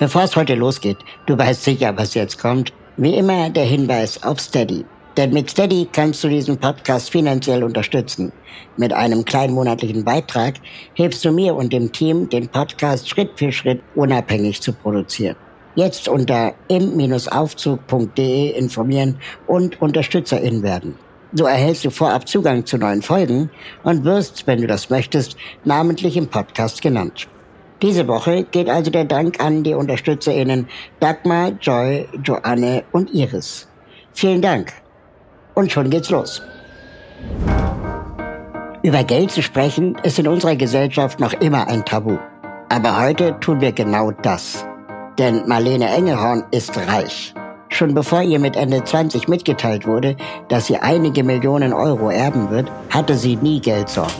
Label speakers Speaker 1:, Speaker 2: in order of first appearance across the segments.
Speaker 1: Bevor es heute losgeht, du weißt sicher, was jetzt kommt. Wie immer der Hinweis auf Steady. Denn mit Steady kannst du diesen Podcast finanziell unterstützen. Mit einem kleinen monatlichen Beitrag hilfst du mir und dem Team, den Podcast Schritt für Schritt unabhängig zu produzieren. Jetzt unter im-aufzug.de informieren und Unterstützerin werden. So erhältst du vorab Zugang zu neuen Folgen und wirst, wenn du das möchtest, namentlich im Podcast genannt. Diese Woche geht also der Dank an die UnterstützerInnen Dagmar, Joy, Joanne und Iris. Vielen Dank. Und schon geht's los. Über Geld zu sprechen ist in unserer Gesellschaft noch immer ein Tabu. Aber heute tun wir genau das. Denn Marlene Engelhorn ist reich. Schon bevor ihr mit Ende 20 mitgeteilt wurde, dass sie einige Millionen Euro erben wird, hatte sie nie Geldsorgen.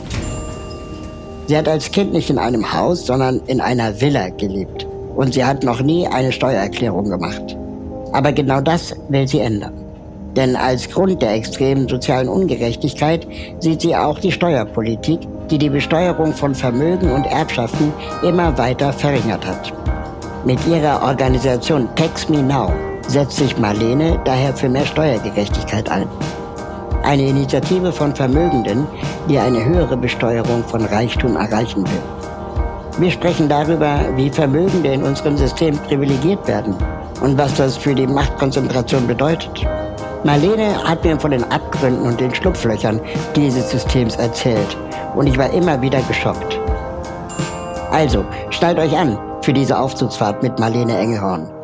Speaker 1: Sie hat als Kind nicht in einem Haus, sondern in einer Villa gelebt. Und sie hat noch nie eine Steuererklärung gemacht. Aber genau das will sie ändern. Denn als Grund der extremen sozialen Ungerechtigkeit sieht sie auch die Steuerpolitik, die die Besteuerung von Vermögen und Erbschaften immer weiter verringert hat. Mit ihrer Organisation Tax Me Now setzt sich Marlene daher für mehr Steuergerechtigkeit ein. Eine Initiative von Vermögenden, die eine höhere Besteuerung von Reichtum erreichen will. Wir sprechen darüber, wie Vermögende in unserem System privilegiert werden und was das für die Machtkonzentration bedeutet. Marlene hat mir von den Abgründen und den Schlupflöchern dieses Systems erzählt und ich war immer wieder geschockt. Also, schnallt euch an für diese Aufzugsfahrt mit Marlene Engelhorn.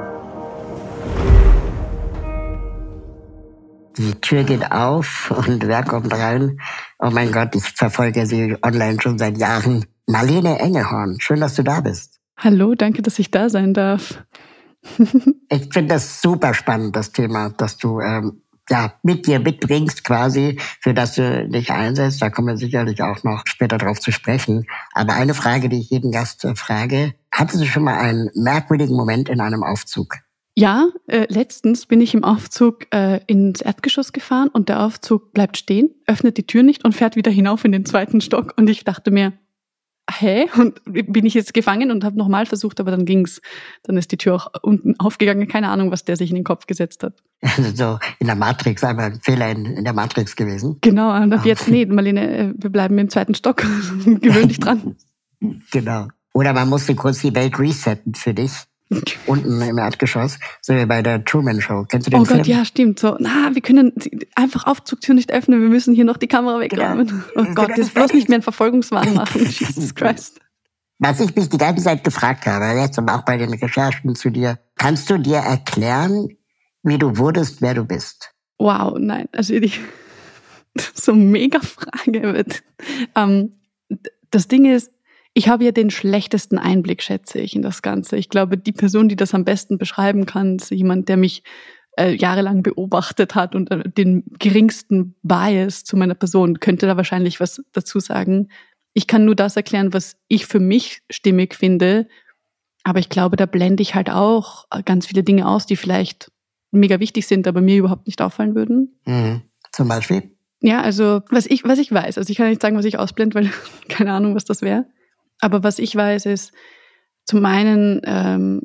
Speaker 1: Die Tür geht auf und wer kommt rein? Oh mein Gott, ich verfolge sie online schon seit Jahren. Marlene Engelhorn, schön, dass du da bist.
Speaker 2: Hallo, danke, dass ich da sein darf.
Speaker 1: ich finde das super spannend, das Thema, dass du ähm, ja, mit dir mitbringst quasi, für das du dich einsetzt. Da kommen wir sicherlich auch noch später drauf zu sprechen. Aber eine Frage, die ich jeden Gast äh, frage, hattest du schon mal einen merkwürdigen Moment in einem Aufzug?
Speaker 2: Ja, äh, letztens bin ich im Aufzug äh, ins Erdgeschoss gefahren und der Aufzug bleibt stehen, öffnet die Tür nicht und fährt wieder hinauf in den zweiten Stock. Und ich dachte mir, hä? Und bin ich jetzt gefangen und habe nochmal versucht, aber dann ging's. Dann ist die Tür auch unten aufgegangen. Keine Ahnung, was der sich in den Kopf gesetzt hat.
Speaker 1: so in der Matrix, einmal ein Fehler in, in der Matrix gewesen.
Speaker 2: Genau, und ab jetzt, nee, Marlene, äh, wir bleiben im zweiten Stock. Gewöhn dich dran.
Speaker 1: Genau. Oder man musste kurz die Welt resetten für dich. Unten im Erdgeschoss, so wie bei der Truman Show. Kennst du den
Speaker 2: oh
Speaker 1: Film?
Speaker 2: Gott, ja, stimmt. So, na, wir können einfach Aufzugtür nicht öffnen, wir müssen hier noch die Kamera wegräumen. Genau. Oh Gott, genau. jetzt bloß nicht mehr einen Verfolgungswahn machen. Jesus Christ.
Speaker 1: Was ich mich die ganze Zeit gefragt habe, jetzt und auch bei den Recherchen zu dir, kannst du dir erklären, wie du wurdest, wer du bist?
Speaker 2: Wow, nein, also die, so mega Frage. Ähm, das Ding ist, ich habe ja den schlechtesten Einblick, schätze ich, in das Ganze. Ich glaube, die Person, die das am besten beschreiben kann, ist jemand, der mich äh, jahrelang beobachtet hat und äh, den geringsten Bias zu meiner Person, könnte da wahrscheinlich was dazu sagen. Ich kann nur das erklären, was ich für mich stimmig finde. Aber ich glaube, da blende ich halt auch ganz viele Dinge aus, die vielleicht mega wichtig sind, aber mir überhaupt nicht auffallen würden.
Speaker 1: Mhm. Zum Beispiel?
Speaker 2: Ja, also was ich, was ich weiß, also ich kann nicht sagen, was ich ausblende, weil keine Ahnung, was das wäre. Aber was ich weiß, ist, zum einen ähm,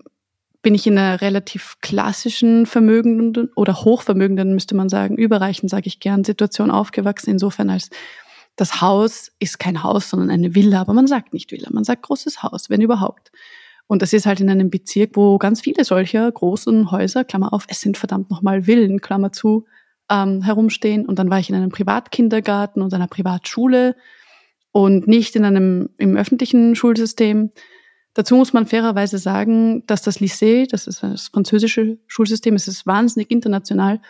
Speaker 2: bin ich in einer relativ klassischen vermögenden oder hochvermögenden, müsste man sagen, überreichen, sage ich gern, Situation aufgewachsen, insofern als das Haus ist kein Haus, sondern eine Villa, aber man sagt nicht Villa, man sagt großes Haus, wenn überhaupt. Und das ist halt in einem Bezirk, wo ganz viele solcher großen Häuser, Klammer auf, es sind verdammt nochmal Villen, Klammer zu, ähm, herumstehen. Und dann war ich in einem Privatkindergarten und einer Privatschule und nicht in einem im öffentlichen Schulsystem. Dazu muss man fairerweise sagen, dass das Lycée, das ist das französische Schulsystem, es ist wahnsinnig international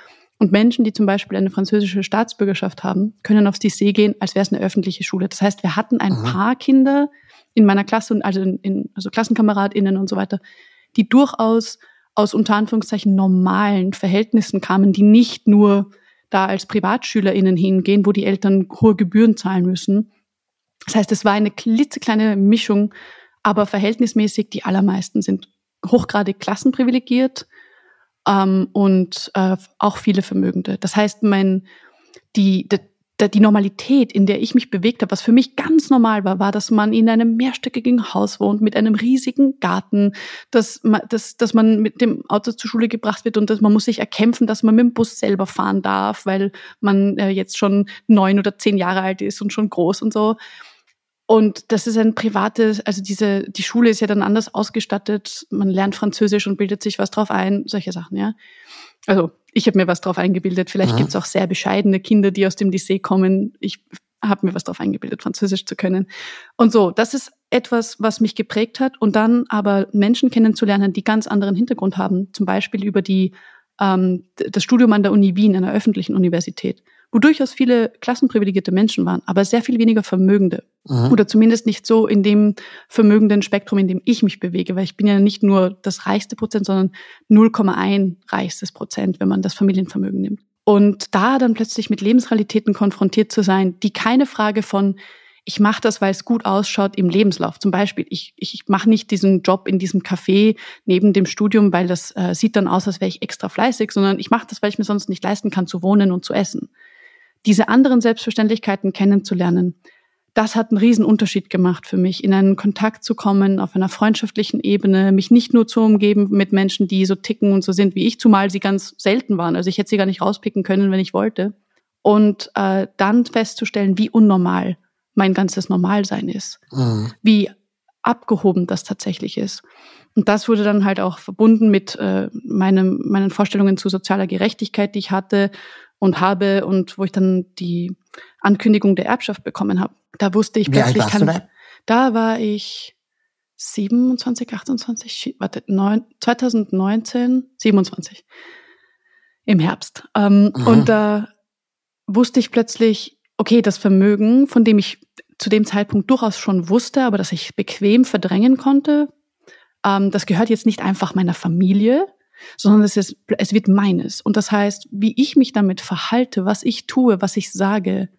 Speaker 2: Und Menschen, die zum Beispiel eine französische Staatsbürgerschaft haben, können aufs Lycée gehen, als wäre es eine öffentliche Schule. Das heißt, wir hatten ein mhm. paar Kinder in meiner Klasse, also, in, in, also KlassenkameradInnen und so weiter, die durchaus aus unter Anführungszeichen normalen Verhältnissen kamen, die nicht nur da als PrivatschülerInnen hingehen, wo die Eltern hohe Gebühren zahlen müssen. Das heißt, es war eine klitzekleine Mischung, aber verhältnismäßig die allermeisten sind hochgradig klassenprivilegiert ähm, und äh, auch viele Vermögende. Das heißt, mein, die, die Normalität, in der ich mich bewegt habe, was für mich ganz normal war, war, dass man in einem mehrstöckigen Haus wohnt mit einem riesigen Garten, dass man, dass, dass man mit dem Auto zur Schule gebracht wird und dass man muss sich erkämpfen, dass man mit dem Bus selber fahren darf, weil man äh, jetzt schon neun oder zehn Jahre alt ist und schon groß und so. Und das ist ein privates, also diese, die Schule ist ja dann anders ausgestattet. Man lernt Französisch und bildet sich was drauf ein, solche Sachen, ja. Also ich habe mir was drauf eingebildet. Vielleicht mhm. gibt es auch sehr bescheidene Kinder, die aus dem Lycée kommen. Ich habe mir was drauf eingebildet, Französisch zu können. Und so, das ist etwas, was mich geprägt hat. Und dann aber Menschen kennenzulernen, die ganz anderen Hintergrund haben. Zum Beispiel über die, ähm, das Studium an der Uni Wien, einer öffentlichen Universität wo durchaus viele klassenprivilegierte Menschen waren, aber sehr viel weniger Vermögende. Mhm. Oder zumindest nicht so in dem vermögenden Spektrum, in dem ich mich bewege, weil ich bin ja nicht nur das reichste Prozent, sondern 0,1 reichstes Prozent, wenn man das Familienvermögen nimmt. Und da dann plötzlich mit Lebensrealitäten konfrontiert zu sein, die keine Frage von ich mache das, weil es gut ausschaut im Lebenslauf. Zum Beispiel, ich, ich mache nicht diesen Job in diesem Café neben dem Studium, weil das äh, sieht dann aus, als wäre ich extra fleißig, sondern ich mache das, weil ich mir sonst nicht leisten kann, zu wohnen und zu essen diese anderen Selbstverständlichkeiten kennenzulernen, das hat einen riesen Unterschied gemacht für mich, in einen Kontakt zu kommen, auf einer freundschaftlichen Ebene, mich nicht nur zu umgeben mit Menschen, die so ticken und so sind wie ich, zumal sie ganz selten waren. Also ich hätte sie gar nicht rauspicken können, wenn ich wollte. Und äh, dann festzustellen, wie unnormal mein ganzes Normalsein ist, mhm. wie abgehoben das tatsächlich ist. Und das wurde dann halt auch verbunden mit äh, meinem, meinen Vorstellungen zu sozialer Gerechtigkeit, die ich hatte, und habe und wo ich dann die Ankündigung der Erbschaft bekommen habe. Da wusste ich
Speaker 1: Wie plötzlich, kann,
Speaker 2: da? da war ich 27, 28, warte, 9, 2019, 27 im Herbst. Ähm, mhm. Und da wusste ich plötzlich, okay, das Vermögen, von dem ich zu dem Zeitpunkt durchaus schon wusste, aber das ich bequem verdrängen konnte, ähm, das gehört jetzt nicht einfach meiner Familie, sondern es, ist, es wird meines. Und das heißt, wie ich mich damit verhalte, was ich tue, was ich sage,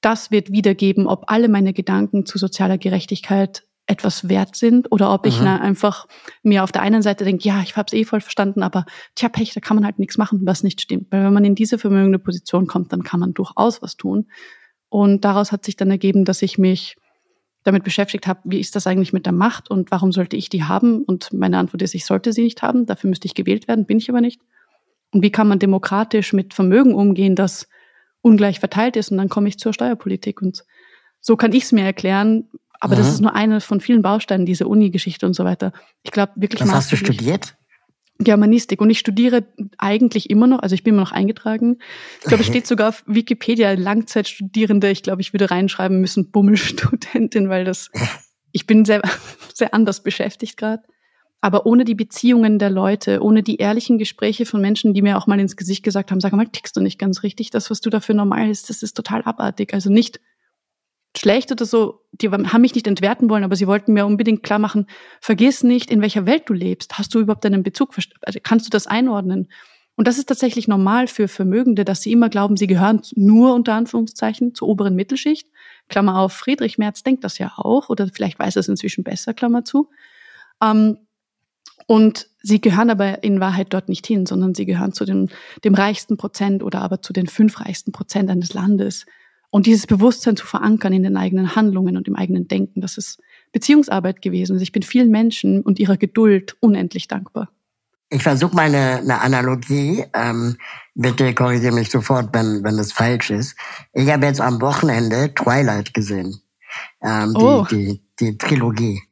Speaker 2: das wird wiedergeben, ob alle meine Gedanken zu sozialer Gerechtigkeit etwas wert sind oder ob ich mhm. einfach mir auf der einen Seite denke, ja, ich habe es eh voll verstanden, aber tja, Pech, da kann man halt nichts machen, was nicht stimmt. Weil wenn man in diese vermögende Position kommt, dann kann man durchaus was tun. Und daraus hat sich dann ergeben, dass ich mich damit beschäftigt habe, wie ist das eigentlich mit der Macht und warum sollte ich die haben? Und meine Antwort ist, ich sollte sie nicht haben, dafür müsste ich gewählt werden, bin ich aber nicht. Und wie kann man demokratisch mit Vermögen umgehen, das ungleich verteilt ist? Und dann komme ich zur Steuerpolitik. Und so kann ich es mir erklären. Aber mhm. das ist nur eine von vielen Bausteinen, diese Uni-Geschichte und so weiter. Ich glaube wirklich.
Speaker 1: Was hast du studiert?
Speaker 2: Germanistik und ich studiere eigentlich immer noch, also ich bin immer noch eingetragen. Ich glaube, es steht sogar auf Wikipedia Langzeitstudierende. Ich glaube, ich würde reinschreiben müssen Bummelstudentin, weil das ich bin sehr sehr anders beschäftigt gerade. Aber ohne die Beziehungen der Leute, ohne die ehrlichen Gespräche von Menschen, die mir auch mal ins Gesicht gesagt haben, sag mal, tickst du nicht ganz richtig, das, was du dafür normal ist, das ist total abartig. Also nicht schlecht oder so, die haben mich nicht entwerten wollen, aber sie wollten mir unbedingt klar machen, vergiss nicht, in welcher Welt du lebst. Hast du überhaupt einen Bezug? Also kannst du das einordnen? Und das ist tatsächlich normal für Vermögende, dass sie immer glauben, sie gehören nur unter Anführungszeichen zur oberen Mittelschicht. Klammer auf, Friedrich Merz denkt das ja auch, oder vielleicht weiß er es inzwischen besser, Klammer zu. Ähm, und sie gehören aber in Wahrheit dort nicht hin, sondern sie gehören zu dem, dem reichsten Prozent oder aber zu den fünf reichsten Prozent eines Landes. Und dieses Bewusstsein zu verankern in den eigenen Handlungen und im eigenen Denken, das ist Beziehungsarbeit gewesen. Also ich bin vielen Menschen und ihrer Geduld unendlich dankbar.
Speaker 1: Ich versuche mal eine, eine Analogie. Ähm, bitte korrigiere mich sofort, wenn, wenn es falsch ist. Ich habe jetzt am Wochenende Twilight gesehen. Ähm, die, oh. die, die Trilogie.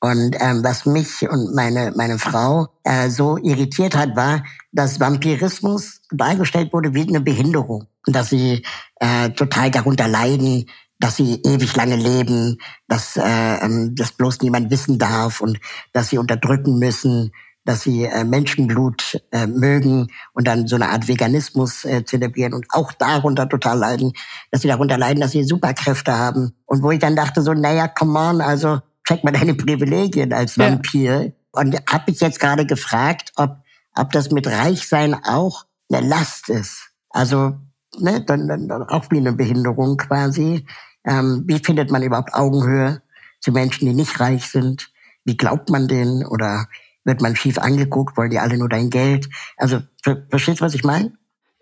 Speaker 1: Und ähm, was mich und meine, meine Frau äh, so irritiert hat, war, dass Vampirismus dargestellt wurde wie eine Behinderung. Und dass sie äh, total darunter leiden, dass sie ewig lange leben, dass äh, ähm, das bloß niemand wissen darf und dass sie unterdrücken müssen dass sie äh, Menschenblut äh, mögen und dann so eine Art Veganismus äh, zelebrieren und auch darunter total leiden, dass sie darunter leiden, dass sie Superkräfte haben. Und wo ich dann dachte so, naja, come on, also check mal deine Privilegien als Vampir. Ja. Und habe mich jetzt gerade gefragt, ob, ob das mit Reichsein auch eine Last ist. Also ne, dann, dann, dann auch wie eine Behinderung quasi. Ähm, wie findet man überhaupt Augenhöhe zu Menschen, die nicht reich sind? Wie glaubt man denen? Oder wird man schief angeguckt, wollen die alle nur dein Geld? Also, ver verstehst du, was ich meine?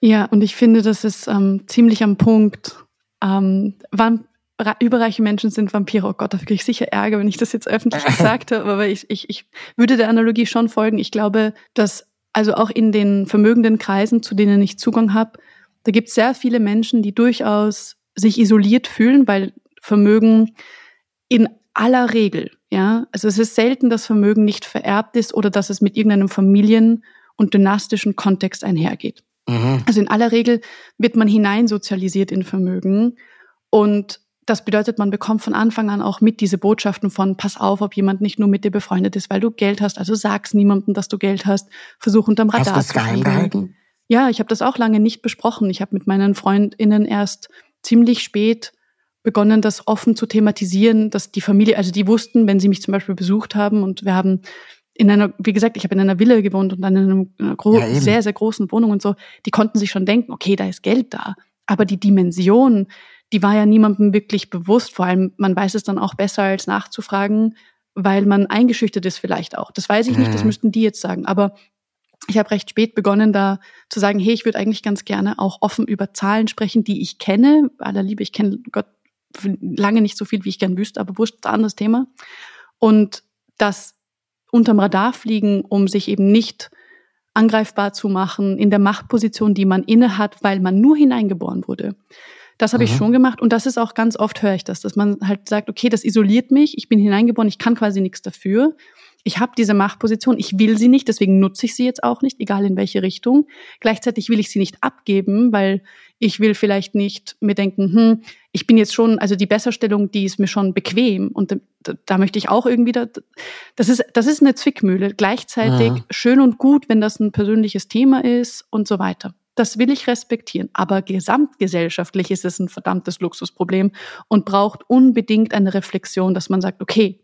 Speaker 2: Ja, und ich finde, das ist ähm, ziemlich am Punkt. Ähm, wann überreiche Menschen sind Vampire. Oh Gott, da kriege ich sicher Ärger, wenn ich das jetzt öffentlich gesagt habe, aber ich, ich, ich würde der Analogie schon folgen. Ich glaube, dass also auch in den vermögenden Kreisen, zu denen ich Zugang habe, da gibt es sehr viele Menschen, die durchaus sich isoliert fühlen, weil Vermögen in aller Regel, ja, also es ist selten, dass Vermögen nicht vererbt ist oder dass es mit irgendeinem Familien- und dynastischen Kontext einhergeht. Mhm. Also in aller Regel wird man hineinsozialisiert in Vermögen und das bedeutet, man bekommt von Anfang an auch mit diese Botschaften von, pass auf, ob jemand nicht nur mit dir befreundet ist, weil du Geld hast. Also sag's niemandem, dass du Geld hast. Versuch unterm Radar
Speaker 1: hast zu geheim gehalten.
Speaker 2: Ja, ich habe das auch lange nicht besprochen. Ich habe mit meinen FreundInnen erst ziemlich spät begonnen, das offen zu thematisieren, dass die Familie, also die wussten, wenn sie mich zum Beispiel besucht haben und wir haben in einer, wie gesagt, ich habe in einer Villa gewohnt und dann in einer ja, sehr, sehr großen Wohnung und so, die konnten sich schon denken, okay, da ist Geld da. Aber die Dimension, die war ja niemandem wirklich bewusst. Vor allem, man weiß es dann auch besser als nachzufragen, weil man eingeschüchtert ist vielleicht auch. Das weiß ich nicht, das mhm. müssten die jetzt sagen. Aber ich habe recht spät begonnen, da zu sagen, hey, ich würde eigentlich ganz gerne auch offen über Zahlen sprechen, die ich kenne. Aller Liebe, ich kenne Gott lange nicht so viel, wie ich gern wüsste, aber wurscht, anderes Thema. Und das unterm Radar fliegen, um sich eben nicht angreifbar zu machen in der Machtposition, die man inne hat, weil man nur hineingeboren wurde. Das habe ich schon gemacht und das ist auch ganz oft höre ich das, dass man halt sagt, okay, das isoliert mich, ich bin hineingeboren, ich kann quasi nichts dafür. Ich habe diese Machtposition, ich will sie nicht, deswegen nutze ich sie jetzt auch nicht, egal in welche Richtung. Gleichzeitig will ich sie nicht abgeben, weil ich will vielleicht nicht mir denken, hm, ich bin jetzt schon, also die Besserstellung, die ist mir schon bequem und da, da möchte ich auch irgendwie, da, das ist, das ist eine Zwickmühle. Gleichzeitig ja. schön und gut, wenn das ein persönliches Thema ist und so weiter. Das will ich respektieren. Aber gesamtgesellschaftlich ist es ein verdammtes Luxusproblem und braucht unbedingt eine Reflexion, dass man sagt, okay,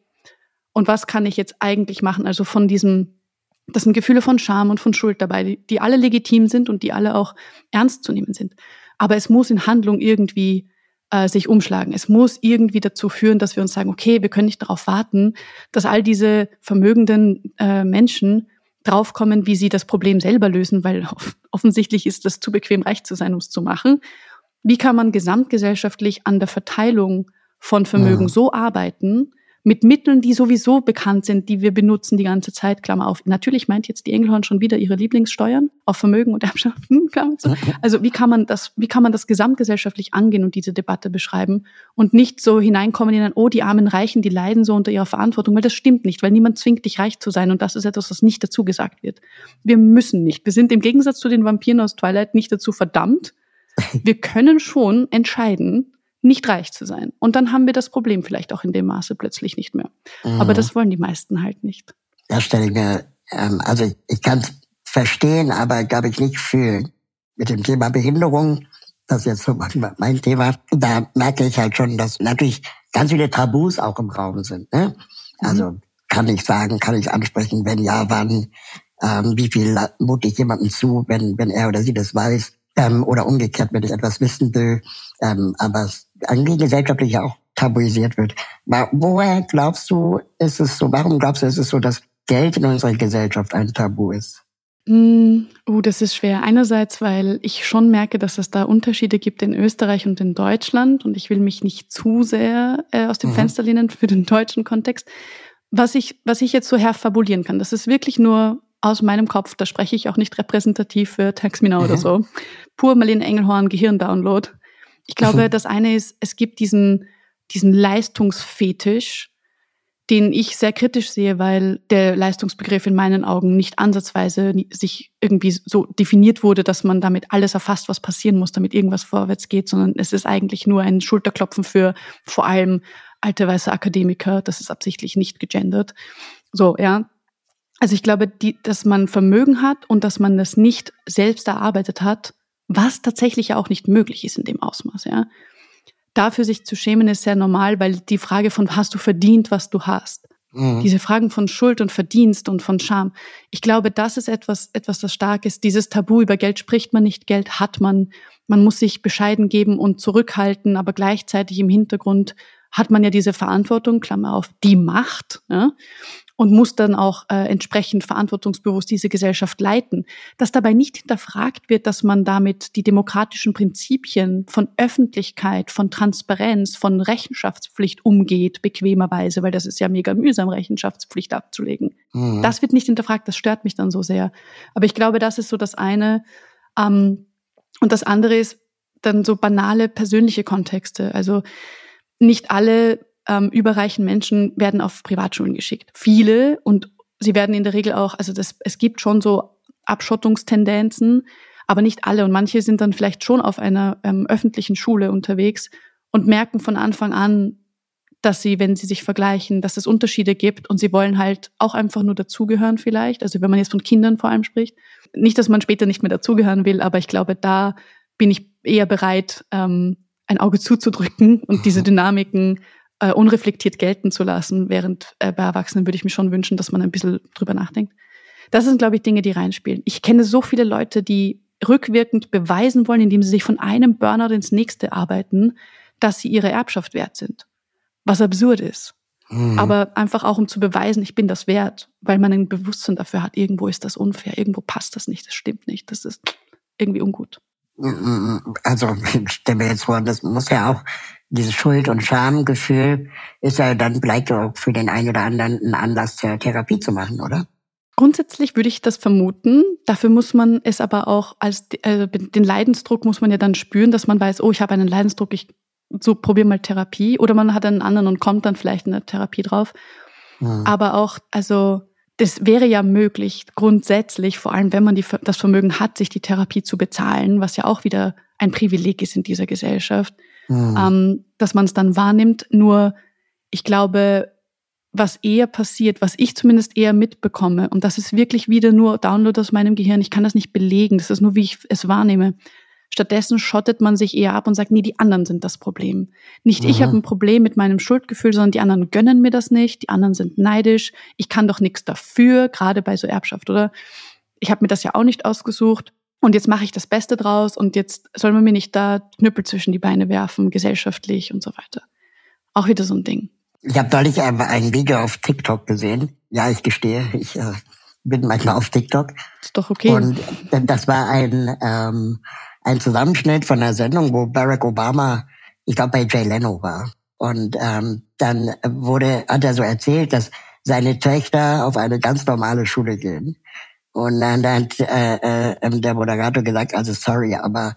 Speaker 2: und was kann ich jetzt eigentlich machen? Also von diesem, das sind Gefühle von Scham und von Schuld dabei, die, die alle legitim sind und die alle auch ernst zu nehmen sind. Aber es muss in Handlung irgendwie äh, sich umschlagen. Es muss irgendwie dazu führen, dass wir uns sagen, okay, wir können nicht darauf warten, dass all diese vermögenden äh, Menschen draufkommen, wie sie das Problem selber lösen, weil offensichtlich ist das zu bequem, reich zu sein, um es zu machen. Wie kann man gesamtgesellschaftlich an der Verteilung von Vermögen ja. so arbeiten, mit Mitteln, die sowieso bekannt sind, die wir benutzen die ganze Zeit, Klammer auf. Natürlich meint jetzt die Engelhorn schon wieder ihre Lieblingssteuern auf Vermögen und Erbschaften, Klammer. Also wie kann man das, wie kann man das gesamtgesellschaftlich angehen und diese Debatte beschreiben und nicht so hineinkommen in ein, oh, die armen Reichen, die leiden so unter ihrer Verantwortung, weil das stimmt nicht, weil niemand zwingt dich reich zu sein und das ist etwas, was nicht dazu gesagt wird. Wir müssen nicht. Wir sind im Gegensatz zu den Vampiren aus Twilight nicht dazu verdammt. Wir können schon entscheiden, nicht reich zu sein. Und dann haben wir das Problem vielleicht auch in dem Maße plötzlich nicht mehr. Mhm. Aber das wollen die meisten halt nicht.
Speaker 1: Das stelle ich mir, ähm, also ich, kann es verstehen, aber glaube ich nicht fühlen. Mit dem Thema Behinderung, das ist jetzt so mein Thema, da merke ich halt schon, dass natürlich ganz viele Tabus auch im Raum sind. Ne? Also mhm. kann ich sagen, kann ich ansprechen, wenn ja, wann, ähm, wie viel mute ich jemandem zu, wenn, wenn er oder sie das weiß ähm, oder umgekehrt, wenn ich etwas wissen will, ähm, aber eigentlich gesellschaftlich auch tabuisiert wird. Woher glaubst du, ist es so, warum glaubst du, ist es so, dass Geld in unserer Gesellschaft ein Tabu ist?
Speaker 2: Oh, das ist schwer. Einerseits, weil ich schon merke, dass es da Unterschiede gibt in Österreich und in Deutschland und ich will mich nicht zu sehr äh, aus dem mhm. Fenster lehnen für den deutschen Kontext. Was ich, was ich jetzt so herfabulieren kann, das ist wirklich nur aus meinem Kopf, da spreche ich auch nicht repräsentativ für Taxmina mhm. oder so. Pur Marlene Engelhorn Gehirndownload. Ich glaube, das eine ist, es gibt diesen, diesen Leistungsfetisch, den ich sehr kritisch sehe, weil der Leistungsbegriff in meinen Augen nicht ansatzweise sich irgendwie so definiert wurde, dass man damit alles erfasst, was passieren muss, damit irgendwas vorwärts geht, sondern es ist eigentlich nur ein Schulterklopfen für vor allem alte weiße Akademiker. Das ist absichtlich nicht gegendert. So, ja. Also ich glaube, die, dass man Vermögen hat und dass man das nicht selbst erarbeitet hat, was tatsächlich auch nicht möglich ist in dem Ausmaß, ja. Dafür sich zu schämen ist sehr normal, weil die Frage von hast du verdient, was du hast. Mhm. Diese Fragen von Schuld und Verdienst und von Scham. Ich glaube, das ist etwas, etwas, das stark ist. Dieses Tabu über Geld spricht man nicht, Geld hat man. Man muss sich bescheiden geben und zurückhalten, aber gleichzeitig im Hintergrund hat man ja diese Verantwortung, Klammer auf, die Macht. Ja? Und muss dann auch äh, entsprechend verantwortungsbewusst diese Gesellschaft leiten. Dass dabei nicht hinterfragt wird, dass man damit die demokratischen Prinzipien von Öffentlichkeit, von Transparenz, von Rechenschaftspflicht umgeht, bequemerweise, weil das ist ja mega mühsam, Rechenschaftspflicht abzulegen. Mhm. Das wird nicht hinterfragt, das stört mich dann so sehr. Aber ich glaube, das ist so das eine. Ähm, und das andere ist dann so banale persönliche Kontexte. Also nicht alle ähm, überreichen Menschen werden auf Privatschulen geschickt. Viele und sie werden in der Regel auch, also das, es gibt schon so Abschottungstendenzen, aber nicht alle. Und manche sind dann vielleicht schon auf einer ähm, öffentlichen Schule unterwegs und merken von Anfang an, dass sie, wenn sie sich vergleichen, dass es Unterschiede gibt und sie wollen halt auch einfach nur dazugehören vielleicht. Also wenn man jetzt von Kindern vor allem spricht. Nicht, dass man später nicht mehr dazugehören will, aber ich glaube, da bin ich eher bereit, ähm, ein Auge zuzudrücken und diese Dynamiken äh, unreflektiert gelten zu lassen, während äh, bei Erwachsenen würde ich mir schon wünschen, dass man ein bisschen drüber nachdenkt. Das sind, glaube ich, Dinge, die reinspielen. Ich kenne so viele Leute, die rückwirkend beweisen wollen, indem sie sich von einem Burnout ins nächste arbeiten, dass sie ihre Erbschaft wert sind. Was absurd ist. Mhm. Aber einfach auch, um zu beweisen, ich bin das wert, weil man ein Bewusstsein dafür hat, irgendwo ist das unfair, irgendwo passt das nicht, das stimmt nicht, das ist irgendwie ungut.
Speaker 1: Also, ich stelle mir jetzt vor, das muss ja auch dieses Schuld- und Schamgefühl ist ja dann vielleicht auch für den einen oder anderen ein Anlass zur Therapie zu machen, oder?
Speaker 2: Grundsätzlich würde ich das vermuten. Dafür muss man es aber auch als also den Leidensdruck muss man ja dann spüren, dass man weiß, oh, ich habe einen Leidensdruck, ich so probiere mal Therapie oder man hat einen anderen und kommt dann vielleicht in der Therapie drauf. Hm. Aber auch also das wäre ja möglich grundsätzlich, vor allem wenn man die, das Vermögen hat, sich die Therapie zu bezahlen, was ja auch wieder ein Privileg ist in dieser Gesellschaft mhm. ähm, dass man es dann wahrnimmt. Nur ich glaube, was eher passiert, was ich zumindest eher mitbekomme, und das ist wirklich wieder nur Download aus meinem Gehirn, ich kann das nicht belegen, das ist nur, wie ich es wahrnehme. Stattdessen schottet man sich eher ab und sagt, nee, die anderen sind das Problem. Nicht mhm. ich habe ein Problem mit meinem Schuldgefühl, sondern die anderen gönnen mir das nicht, die anderen sind neidisch, ich kann doch nichts dafür, gerade bei so Erbschaft, oder? Ich habe mir das ja auch nicht ausgesucht. Und jetzt mache ich das Beste draus und jetzt soll man mir nicht da Knüppel zwischen die Beine werfen, gesellschaftlich und so weiter. Auch wieder so ein Ding.
Speaker 1: Ich habe neulich ein Video auf TikTok gesehen. Ja, ich gestehe, ich äh, bin manchmal auf TikTok.
Speaker 2: Ist doch okay.
Speaker 1: Und das war ein, ähm, ein Zusammenschnitt von einer Sendung, wo Barack Obama, ich glaube, bei Jay Leno war. Und ähm, dann wurde, hat er so erzählt, dass seine Töchter auf eine ganz normale Schule gehen und dann hat äh, äh, der Moderator gesagt, also sorry, aber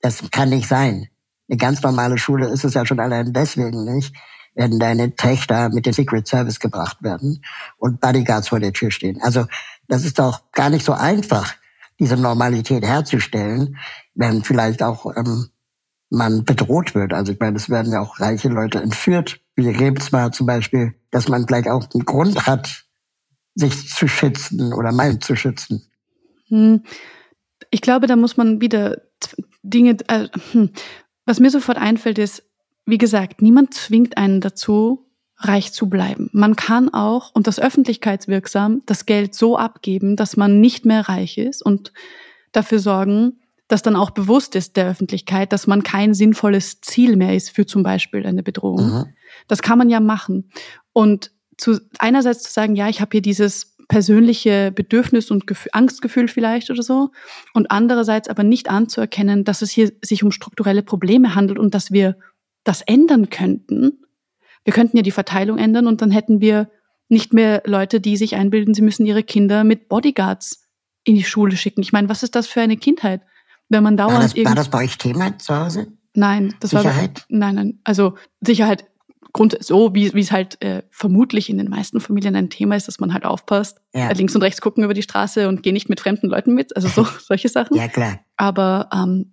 Speaker 1: das kann nicht sein. Eine ganz normale Schule ist es ja schon allein deswegen nicht, wenn deine Töchter mit dem Secret Service gebracht werden und Bodyguards vor der Tür stehen. Also das ist doch gar nicht so einfach, diese Normalität herzustellen, wenn vielleicht auch ähm, man bedroht wird. Also ich meine, es werden ja auch reiche Leute entführt, wie Rebsmar zum Beispiel, dass man vielleicht auch einen Grund hat, sich zu schützen oder meint zu schützen.
Speaker 2: Hm. Ich glaube, da muss man wieder Dinge, äh, hm. was mir sofort einfällt, ist, wie gesagt, niemand zwingt einen dazu, reich zu bleiben. Man kann auch, und das öffentlichkeitswirksam, das Geld so abgeben, dass man nicht mehr reich ist und dafür sorgen, dass dann auch bewusst ist der Öffentlichkeit, dass man kein sinnvolles Ziel mehr ist für zum Beispiel eine Bedrohung. Mhm. Das kann man ja machen. Und zu, einerseits zu sagen, ja, ich habe hier dieses persönliche Bedürfnis und Gefühl, Angstgefühl vielleicht oder so, und andererseits aber nicht anzuerkennen, dass es hier sich um strukturelle Probleme handelt und dass wir das ändern könnten. Wir könnten ja die Verteilung ändern und dann hätten wir nicht mehr Leute, die sich einbilden, sie müssen ihre Kinder mit Bodyguards in die Schule schicken. Ich meine, was ist das für eine Kindheit, wenn man dauernd
Speaker 1: war das, war das bei euch Thema zu Hause?
Speaker 2: Nein, das Sicherheit? war nein, nein. Also Sicherheit Grund so, wie wie es halt äh, vermutlich in den meisten Familien ein Thema ist, dass man halt aufpasst, ja. Halt links und rechts gucken über die Straße und geh nicht mit fremden Leuten mit, also so solche Sachen.
Speaker 1: Ja klar.
Speaker 2: Aber ähm,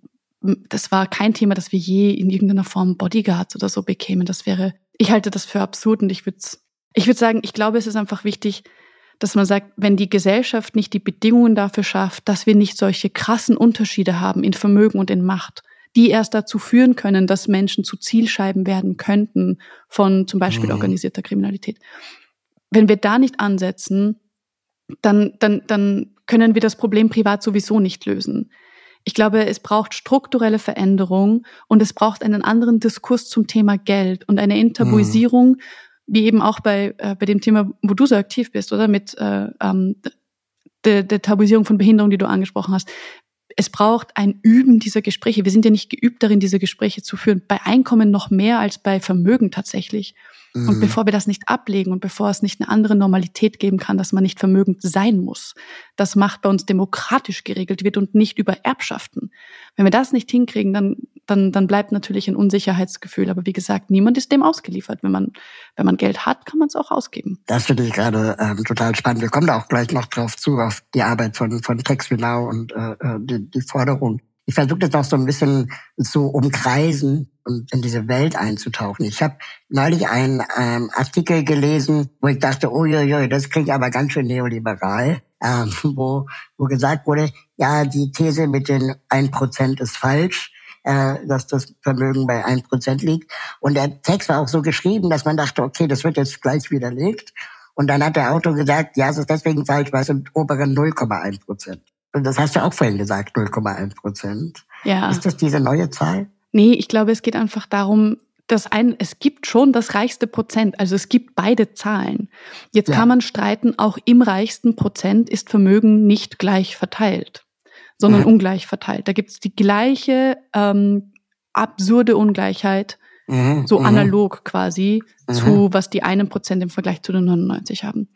Speaker 2: das war kein Thema, dass wir je in irgendeiner Form Bodyguards oder so bekämen. Das wäre, ich halte das für absurd und ich würde, ich würde sagen, ich glaube, es ist einfach wichtig, dass man sagt, wenn die Gesellschaft nicht die Bedingungen dafür schafft, dass wir nicht solche krassen Unterschiede haben in Vermögen und in Macht, die erst dazu führen können, dass Menschen zu Zielscheiben werden könnten von zum Beispiel mhm. organisierter Kriminalität. Wenn wir da nicht ansetzen, dann, dann, dann können wir das Problem privat sowieso nicht lösen. Ich glaube, es braucht strukturelle Veränderung und es braucht einen anderen Diskurs zum Thema Geld und eine Enttabuisierung, mhm. Wie eben auch bei, äh, bei dem Thema, wo du so aktiv bist, oder? Mit äh, ähm, der, der Tabuisierung von Behinderung, die du angesprochen hast es braucht ein Üben dieser Gespräche. Wir sind ja nicht geübt darin, diese Gespräche zu führen. Bei Einkommen noch mehr als bei Vermögen tatsächlich. Mhm. Und bevor wir das nicht ablegen und bevor es nicht eine andere Normalität geben kann, dass man nicht vermögend sein muss, dass Macht bei uns demokratisch geregelt wird und nicht über Erbschaften. Wenn wir das nicht hinkriegen, dann, dann, dann bleibt natürlich ein Unsicherheitsgefühl. Aber wie gesagt, niemand ist dem ausgeliefert. Wenn man, wenn man Geld hat, kann man es auch ausgeben.
Speaker 1: Das finde ich gerade ähm, total spannend. Wir kommen da auch gleich noch drauf zu, auf die Arbeit von, von Tex Now und äh, äh, die, die Forderung. Ich versuche das auch so ein bisschen zu umkreisen und in diese Welt einzutauchen. Ich habe neulich einen ähm, Artikel gelesen, wo ich dachte, uiuiui, das klingt aber ganz schön neoliberal, ähm, wo, wo gesagt wurde, ja, die These mit den 1% ist falsch, äh, dass das Vermögen bei 1% liegt. Und der Text war auch so geschrieben, dass man dachte, okay, das wird jetzt gleich widerlegt. Und dann hat der Autor gesagt, ja, es ist deswegen falsch, weil es sind obere 0,1 Prozent. Und das hast du auch vorhin gesagt, 0,1 Prozent. Ja. Ist das diese neue Zahl?
Speaker 2: Nee, ich glaube, es geht einfach darum, dass ein, es gibt schon das reichste Prozent, also es gibt beide Zahlen. Jetzt ja. kann man streiten, auch im reichsten Prozent ist Vermögen nicht gleich verteilt, sondern mhm. ungleich verteilt. Da gibt es die gleiche ähm, absurde Ungleichheit, mhm. so mhm. analog quasi mhm. zu, was die einen Prozent im Vergleich zu den 99 haben.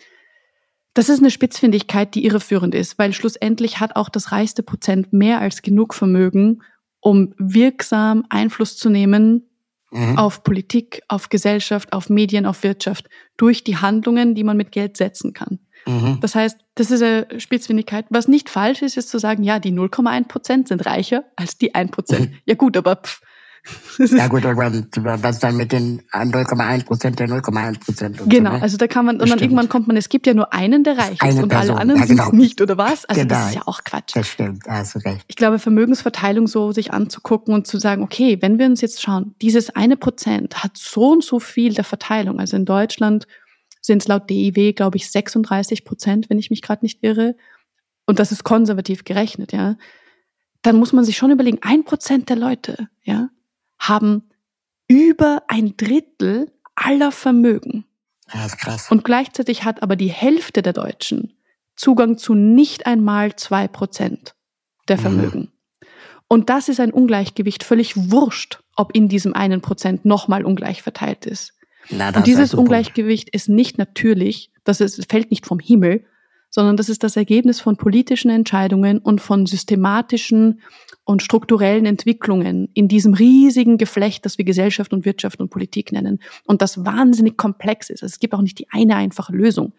Speaker 2: Das ist eine Spitzfindigkeit, die irreführend ist, weil schlussendlich hat auch das reichste Prozent mehr als genug Vermögen, um wirksam Einfluss zu nehmen mhm. auf Politik, auf Gesellschaft, auf Medien, auf Wirtschaft durch die Handlungen, die man mit Geld setzen kann. Mhm. Das heißt, das ist eine Spitzfindigkeit. Was nicht falsch ist, ist zu sagen, ja, die 0,1 Prozent sind reicher als die 1 Prozent. Mhm. Ja gut, aber pff,
Speaker 1: ja gut, was dann mit den 0,1 Prozent der 0,1 Prozent.
Speaker 2: Genau, so, ne? also da kann man, und dann irgendwann kommt man, es gibt ja nur einen, der reich ist und Person. alle anderen ja, genau. sind nicht, oder was? Also genau. das ist ja auch Quatsch.
Speaker 1: Das stimmt, da hast du recht.
Speaker 2: Ich glaube, Vermögensverteilung so sich anzugucken und zu sagen, okay, wenn wir uns jetzt schauen, dieses eine Prozent hat so und so viel der Verteilung. Also in Deutschland sind es laut DIW, glaube ich, 36 Prozent, wenn ich mich gerade nicht irre. Und das ist konservativ gerechnet, ja. Dann muss man sich schon überlegen, ein Prozent der Leute, ja, haben über ein Drittel aller Vermögen.
Speaker 1: Ja, ist krass.
Speaker 2: Und gleichzeitig hat aber die Hälfte der Deutschen Zugang zu nicht einmal zwei Prozent der mhm. Vermögen. Mhm. Und das ist ein Ungleichgewicht, völlig wurscht, ob in diesem einen Prozent nochmal ungleich verteilt ist. Na, und dieses Ungleichgewicht ist nicht natürlich, das ist, fällt nicht vom Himmel, sondern das ist das Ergebnis von politischen Entscheidungen und von systematischen und strukturellen Entwicklungen in diesem riesigen Geflecht, das wir Gesellschaft und Wirtschaft und Politik nennen. Und das wahnsinnig komplex ist. Also es gibt auch nicht die eine einfache Lösung.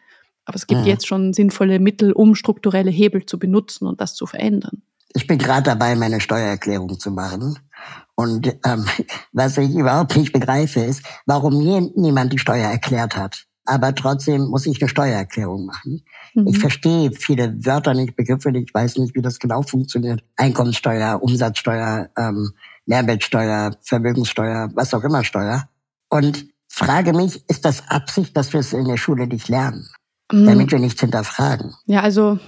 Speaker 2: Aber es gibt ja. jetzt schon sinnvolle Mittel, um strukturelle Hebel zu benutzen und das zu verändern.
Speaker 1: Ich bin gerade dabei, meine Steuererklärung zu machen. Und ähm, was ich überhaupt nicht begreife, ist, warum niemand die Steuer erklärt hat aber trotzdem muss ich eine Steuererklärung machen. Mhm. Ich verstehe viele Wörter nicht, Begriffe nicht, ich weiß nicht, wie das genau funktioniert. Einkommenssteuer, Umsatzsteuer, ähm, Mehrwertsteuer, Vermögenssteuer, was auch immer Steuer. Und frage mich, ist das Absicht, dass wir es in der Schule nicht lernen, mhm. damit wir nichts hinterfragen?
Speaker 2: Ja, also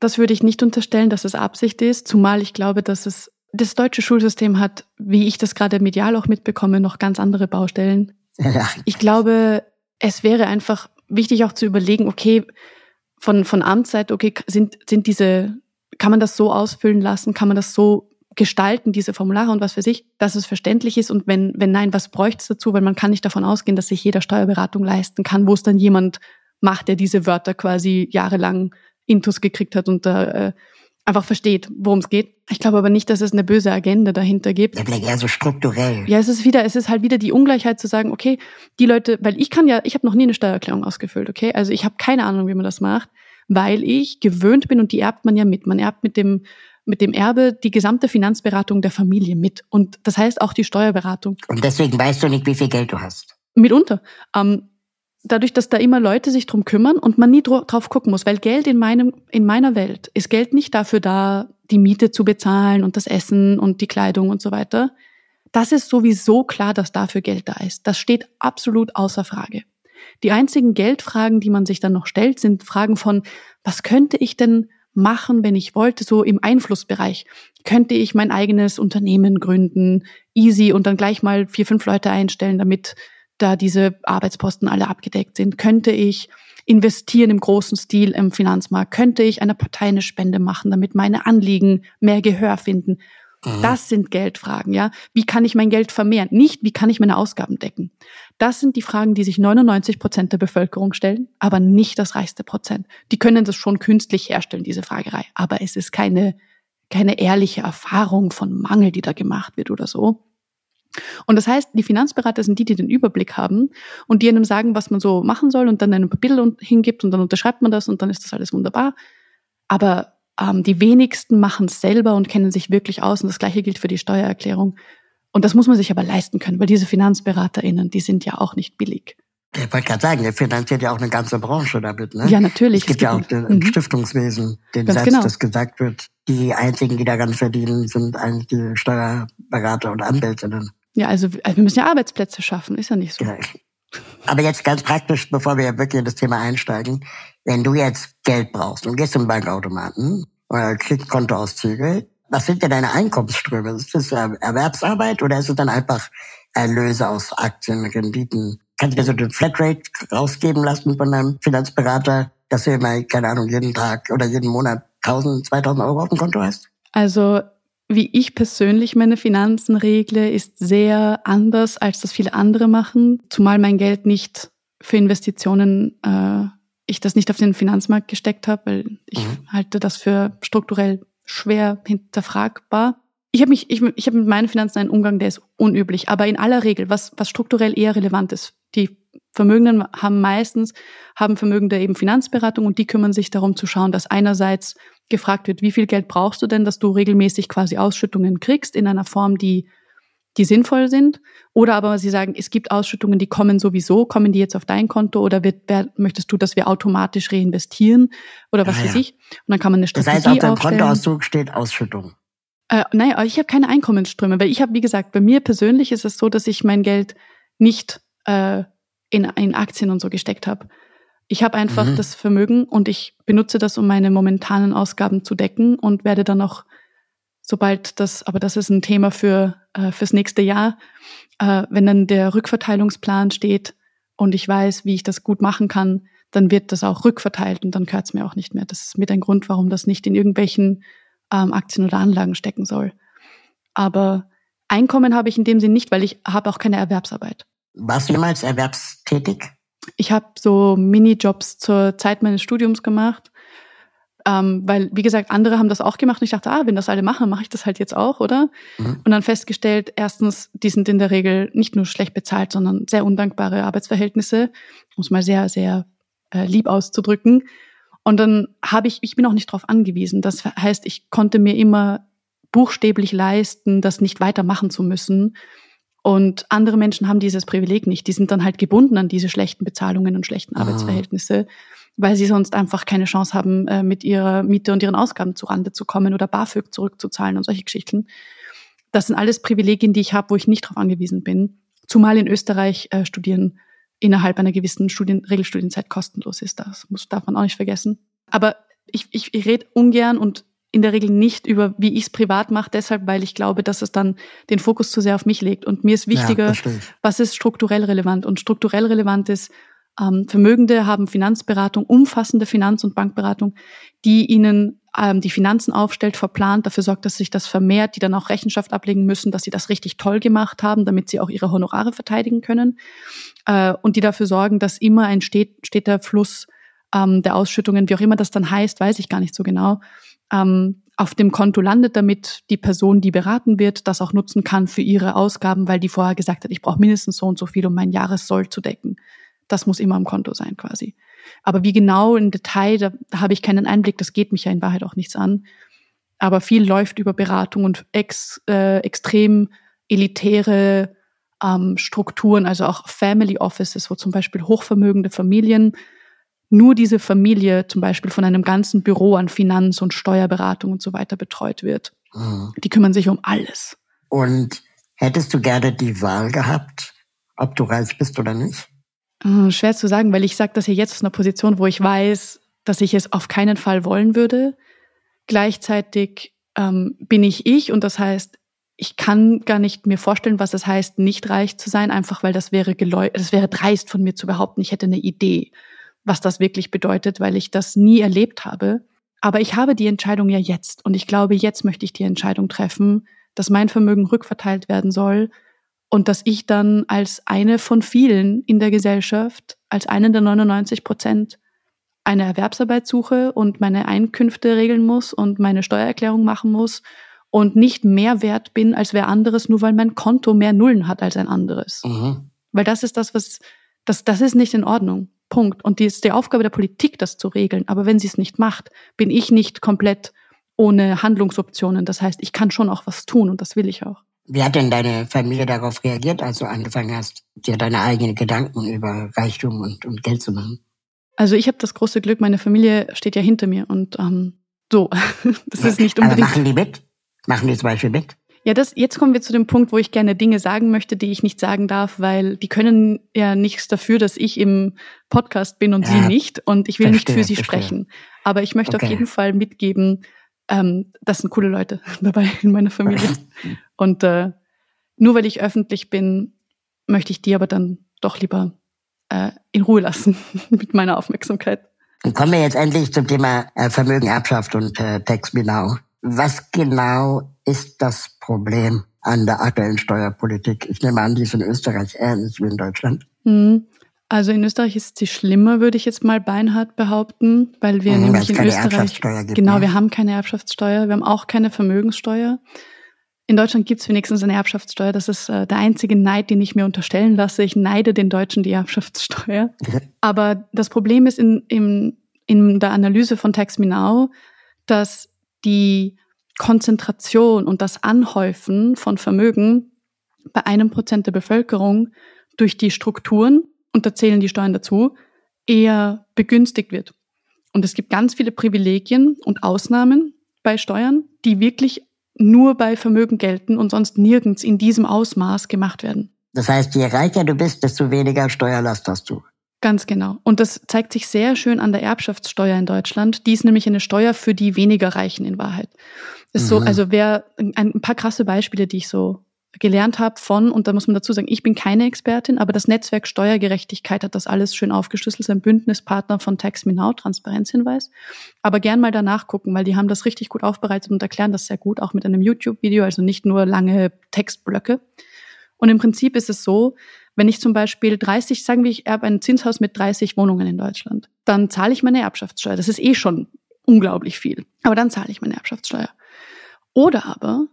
Speaker 2: das würde ich nicht unterstellen, dass es Absicht ist, zumal ich glaube, dass es das deutsche Schulsystem hat, wie ich das gerade medial auch mitbekomme, noch ganz andere Baustellen. Ja. Ich glaube, es wäre einfach wichtig auch zu überlegen, okay, von, von Amtsseite, okay, sind, sind diese, kann man das so ausfüllen lassen, kann man das so gestalten, diese Formulare? Und was für sich, dass es verständlich ist und wenn, wenn nein, was bräuchte es dazu, weil man kann nicht davon ausgehen, dass sich jeder Steuerberatung leisten kann, wo es dann jemand macht, der diese Wörter quasi jahrelang intus gekriegt hat und da äh, einfach versteht, worum es geht. Ich glaube aber nicht, dass es eine böse Agenda dahinter gibt.
Speaker 1: Ja, vielleicht eher so strukturell.
Speaker 2: Ja, es ist wieder, es ist halt wieder die Ungleichheit zu sagen, okay, die Leute, weil ich kann ja, ich habe noch nie eine Steuererklärung ausgefüllt, okay? Also ich habe keine Ahnung, wie man das macht, weil ich gewöhnt bin und die erbt man ja mit. Man erbt mit dem mit dem Erbe die gesamte Finanzberatung der Familie mit und das heißt auch die Steuerberatung.
Speaker 1: Und deswegen weißt du nicht, wie viel Geld du hast.
Speaker 2: Mitunter. Ähm, dadurch, dass da immer Leute sich drum kümmern und man nie drauf gucken muss, weil Geld in meinem, in meiner Welt ist Geld nicht dafür da, die Miete zu bezahlen und das Essen und die Kleidung und so weiter. Das ist sowieso klar, dass dafür Geld da ist. Das steht absolut außer Frage. Die einzigen Geldfragen, die man sich dann noch stellt, sind Fragen von, was könnte ich denn machen, wenn ich wollte, so im Einflussbereich. Könnte ich mein eigenes Unternehmen gründen, easy und dann gleich mal vier, fünf Leute einstellen, damit da diese Arbeitsposten alle abgedeckt sind? Könnte ich investieren im großen Stil im Finanzmarkt? Könnte ich einer Partei eine Spende machen, damit meine Anliegen mehr Gehör finden? Mhm. Das sind Geldfragen, ja. Wie kann ich mein Geld vermehren? Nicht, wie kann ich meine Ausgaben decken? Das sind die Fragen, die sich 99 Prozent der Bevölkerung stellen, aber nicht das reichste Prozent. Die können das schon künstlich herstellen, diese Fragerei. Aber es ist keine, keine ehrliche Erfahrung von Mangel, die da gemacht wird oder so. Und das heißt, die Finanzberater sind die, die den Überblick haben und die einem sagen, was man so machen soll und dann ein Papier hingibt und dann unterschreibt man das und dann ist das alles wunderbar. Aber ähm, die wenigsten machen es selber und kennen sich wirklich aus und das gleiche gilt für die Steuererklärung. Und das muss man sich aber leisten können, weil diese FinanzberaterInnen, die sind ja auch nicht billig.
Speaker 1: Ich wollte gerade sagen, ihr finanziert ja auch eine ganze Branche damit, ne?
Speaker 2: Ja, natürlich.
Speaker 1: Es gibt, es gibt ja auch den, mhm. Stiftungswesen, den Satz, genau. dass gesagt wird, die einzigen, die daran verdienen, sind eigentlich die Steuerberater und Anwältinnen.
Speaker 2: Ja, also, also wir müssen ja Arbeitsplätze schaffen, ist ja nicht so. Ja.
Speaker 1: Aber jetzt ganz praktisch, bevor wir wirklich in das Thema einsteigen, wenn du jetzt Geld brauchst und gehst zum Bankautomaten oder kriegst Kontoauszüge, was sind denn deine Einkommensströme? Ist das Erwerbsarbeit oder ist es dann einfach Erlöse aus Aktien, Renditen? Kannst du dir so eine Flatrate rausgeben lassen von deinem Finanzberater, dass du immer, keine Ahnung, jeden Tag oder jeden Monat 1000, 2000 Euro auf dem Konto hast?
Speaker 2: Also wie ich persönlich meine Finanzen regle, ist sehr anders, als das viele andere machen, zumal mein Geld nicht für Investitionen, äh, ich das nicht auf den Finanzmarkt gesteckt habe, weil ich mhm. halte das für strukturell schwer hinterfragbar. Ich habe mich, ich, ich habe mit meinen Finanzen einen Umgang, der ist unüblich, aber in aller Regel, was, was strukturell eher relevant ist, die Vermögenden haben meistens, haben Vermögende eben Finanzberatung und die kümmern sich darum zu schauen, dass einerseits gefragt wird, wie viel Geld brauchst du denn, dass du regelmäßig quasi Ausschüttungen kriegst in einer Form, die, die sinnvoll sind. Oder aber sie sagen, es gibt Ausschüttungen, die kommen sowieso, kommen die jetzt auf dein Konto oder wird, wer, möchtest du, dass wir automatisch reinvestieren oder was ah, weiß ja. ich. Und dann kann man eine Strategie
Speaker 1: Das heißt, auf deinem Kontoauszug steht Ausschüttung.
Speaker 2: Äh, nein, ich habe keine Einkommensströme, weil ich habe, wie gesagt, bei mir persönlich ist es so, dass ich mein Geld nicht äh, in, in Aktien und so gesteckt habe. Ich habe einfach mhm. das Vermögen und ich benutze das, um meine momentanen Ausgaben zu decken und werde dann auch, sobald das, aber das ist ein Thema für äh, fürs nächste Jahr, äh, wenn dann der Rückverteilungsplan steht und ich weiß, wie ich das gut machen kann, dann wird das auch rückverteilt und dann gehört es mir auch nicht mehr. Das ist mit ein Grund, warum das nicht in irgendwelchen ähm, Aktien oder Anlagen stecken soll. Aber Einkommen habe ich in dem Sinn nicht, weil ich habe auch keine Erwerbsarbeit.
Speaker 1: Warst du jemals erwerbstätig?
Speaker 2: Ich habe so Minijobs zur Zeit meines Studiums gemacht, ähm, weil, wie gesagt, andere haben das auch gemacht und ich dachte, ah, wenn das alle machen, mache ich das halt jetzt auch, oder? Mhm. Und dann festgestellt, erstens, die sind in der Regel nicht nur schlecht bezahlt, sondern sehr undankbare Arbeitsverhältnisse, um es mal sehr, sehr äh, lieb auszudrücken. Und dann habe ich, ich bin auch nicht darauf angewiesen. Das heißt, ich konnte mir immer buchstäblich leisten, das nicht weitermachen zu müssen und andere Menschen haben dieses Privileg nicht. Die sind dann halt gebunden an diese schlechten Bezahlungen und schlechten ah. Arbeitsverhältnisse, weil sie sonst einfach keine Chance haben, äh, mit ihrer Miete und ihren Ausgaben zu Rande zu kommen oder BAföG zurückzuzahlen und solche Geschichten. Das sind alles Privilegien, die ich habe, wo ich nicht darauf angewiesen bin. Zumal in Österreich äh, Studieren innerhalb einer gewissen Studien Regelstudienzeit kostenlos ist. Das muss, darf man auch nicht vergessen. Aber ich, ich, ich rede ungern und in der Regel nicht über, wie ich es privat mache, deshalb, weil ich glaube, dass es dann den Fokus zu sehr auf mich legt. Und mir ist wichtiger, ja, was ist strukturell relevant. Und strukturell relevant ist, ähm, Vermögende haben Finanzberatung, umfassende Finanz- und Bankberatung, die ihnen ähm, die Finanzen aufstellt, verplant, dafür sorgt, dass sich das vermehrt, die dann auch Rechenschaft ablegen müssen, dass sie das richtig toll gemacht haben, damit sie auch ihre Honorare verteidigen können. Äh, und die dafür sorgen, dass immer ein stet steter Fluss ähm, der Ausschüttungen, wie auch immer das dann heißt, weiß ich gar nicht so genau, ähm, auf dem Konto landet, damit die Person, die beraten wird, das auch nutzen kann für ihre Ausgaben, weil die vorher gesagt hat, ich brauche mindestens so und so viel, um mein Jahressoll zu decken. Das muss immer am Konto sein quasi. Aber wie genau im Detail, da, da habe ich keinen Einblick, das geht mich ja in Wahrheit auch nichts an. Aber viel läuft über Beratung und ex, äh, extrem elitäre ähm, Strukturen, also auch Family Offices, wo zum Beispiel hochvermögende Familien nur diese Familie zum Beispiel von einem ganzen Büro an Finanz- und Steuerberatung und so weiter betreut wird. Mhm. Die kümmern sich um alles.
Speaker 1: Und hättest du gerne die Wahl gehabt, ob du reich bist oder nicht?
Speaker 2: Äh, schwer zu sagen, weil ich sage das ja jetzt aus einer Position, wo ich weiß, dass ich es auf keinen Fall wollen würde. Gleichzeitig ähm, bin ich ich und das heißt, ich kann gar nicht mir vorstellen, was es heißt, nicht reich zu sein, einfach weil das wäre das wäre dreist von mir zu behaupten, ich hätte eine Idee, was das wirklich bedeutet, weil ich das nie erlebt habe. Aber ich habe die Entscheidung ja jetzt und ich glaube, jetzt möchte ich die Entscheidung treffen, dass mein Vermögen rückverteilt werden soll und dass ich dann als eine von vielen in der Gesellschaft, als eine der 99 Prozent eine Erwerbsarbeit suche und meine Einkünfte regeln muss und meine Steuererklärung machen muss und nicht mehr wert bin als wer anderes, nur weil mein Konto mehr Nullen hat als ein anderes. Mhm. Weil das ist das, was, das, das ist nicht in Ordnung. Punkt. Und die ist die Aufgabe der Politik, das zu regeln. Aber wenn sie es nicht macht, bin ich nicht komplett ohne Handlungsoptionen. Das heißt, ich kann schon auch was tun und das will ich auch.
Speaker 1: Wie hat denn deine Familie darauf reagiert, als du angefangen hast, dir deine eigenen Gedanken über Reichtum und, und Geld zu machen?
Speaker 2: Also ich habe das große Glück, meine Familie steht ja hinter mir und ähm, so, das ist nicht unbedingt.
Speaker 1: Aber machen die mit? Machen die zum Beispiel mit?
Speaker 2: Ja, das, jetzt kommen wir zu dem Punkt, wo ich gerne Dinge sagen möchte, die ich nicht sagen darf, weil die können ja nichts dafür, dass ich im Podcast bin und ja, sie nicht. Und ich will verstehe, nicht für sie verstehe. sprechen. Aber ich möchte okay. auf jeden Fall mitgeben, ähm, das sind coole Leute dabei in meiner Familie. und äh, nur weil ich öffentlich bin, möchte ich die aber dann doch lieber äh, in Ruhe lassen mit meiner Aufmerksamkeit.
Speaker 1: Dann kommen wir jetzt endlich zum Thema äh, Vermögen abschafft und äh, Tax Me Now. Was genau ist das Problem an der aktuellen Steuerpolitik? Ich nehme an, die ist in Österreich ähnlich wie in Deutschland.
Speaker 2: Hm. Also in Österreich ist sie schlimmer, würde ich jetzt mal beinhart behaupten, weil wir mhm, nämlich in Österreich gibt, genau, ne? wir haben keine Erbschaftssteuer, wir haben auch keine Vermögenssteuer. In Deutschland gibt es wenigstens eine Erbschaftssteuer. Das ist äh, der einzige Neid, den ich mir unterstellen lasse. Ich neide den Deutschen die Erbschaftssteuer. Aber das Problem ist in, in, in der Analyse von Tax Me Now, dass die Konzentration und das Anhäufen von Vermögen bei einem Prozent der Bevölkerung durch die Strukturen, und da zählen die Steuern dazu, eher begünstigt wird. Und es gibt ganz viele Privilegien und Ausnahmen bei Steuern, die wirklich nur bei Vermögen gelten und sonst nirgends in diesem Ausmaß gemacht werden.
Speaker 1: Das heißt, je reicher du bist, desto weniger Steuerlast hast du.
Speaker 2: Ganz genau. Und das zeigt sich sehr schön an der Erbschaftssteuer in Deutschland. Die ist nämlich eine Steuer für die weniger Reichen in Wahrheit. Ist mhm. so, also wer ein paar krasse Beispiele, die ich so gelernt habe von, und da muss man dazu sagen, ich bin keine Expertin, aber das Netzwerk Steuergerechtigkeit hat das alles schön aufgeschlüsselt, ein Bündnispartner von Tax Me Now, Transparenzhinweis. Aber gern mal danach gucken, weil die haben das richtig gut aufbereitet und erklären das sehr gut, auch mit einem YouTube-Video, also nicht nur lange Textblöcke. Und im Prinzip ist es so, wenn ich zum Beispiel 30, sagen wir, ich erbe ein Zinshaus mit 30 Wohnungen in Deutschland, dann zahle ich meine Erbschaftssteuer. Das ist eh schon unglaublich viel. Aber dann zahle ich meine Erbschaftssteuer. Oder aber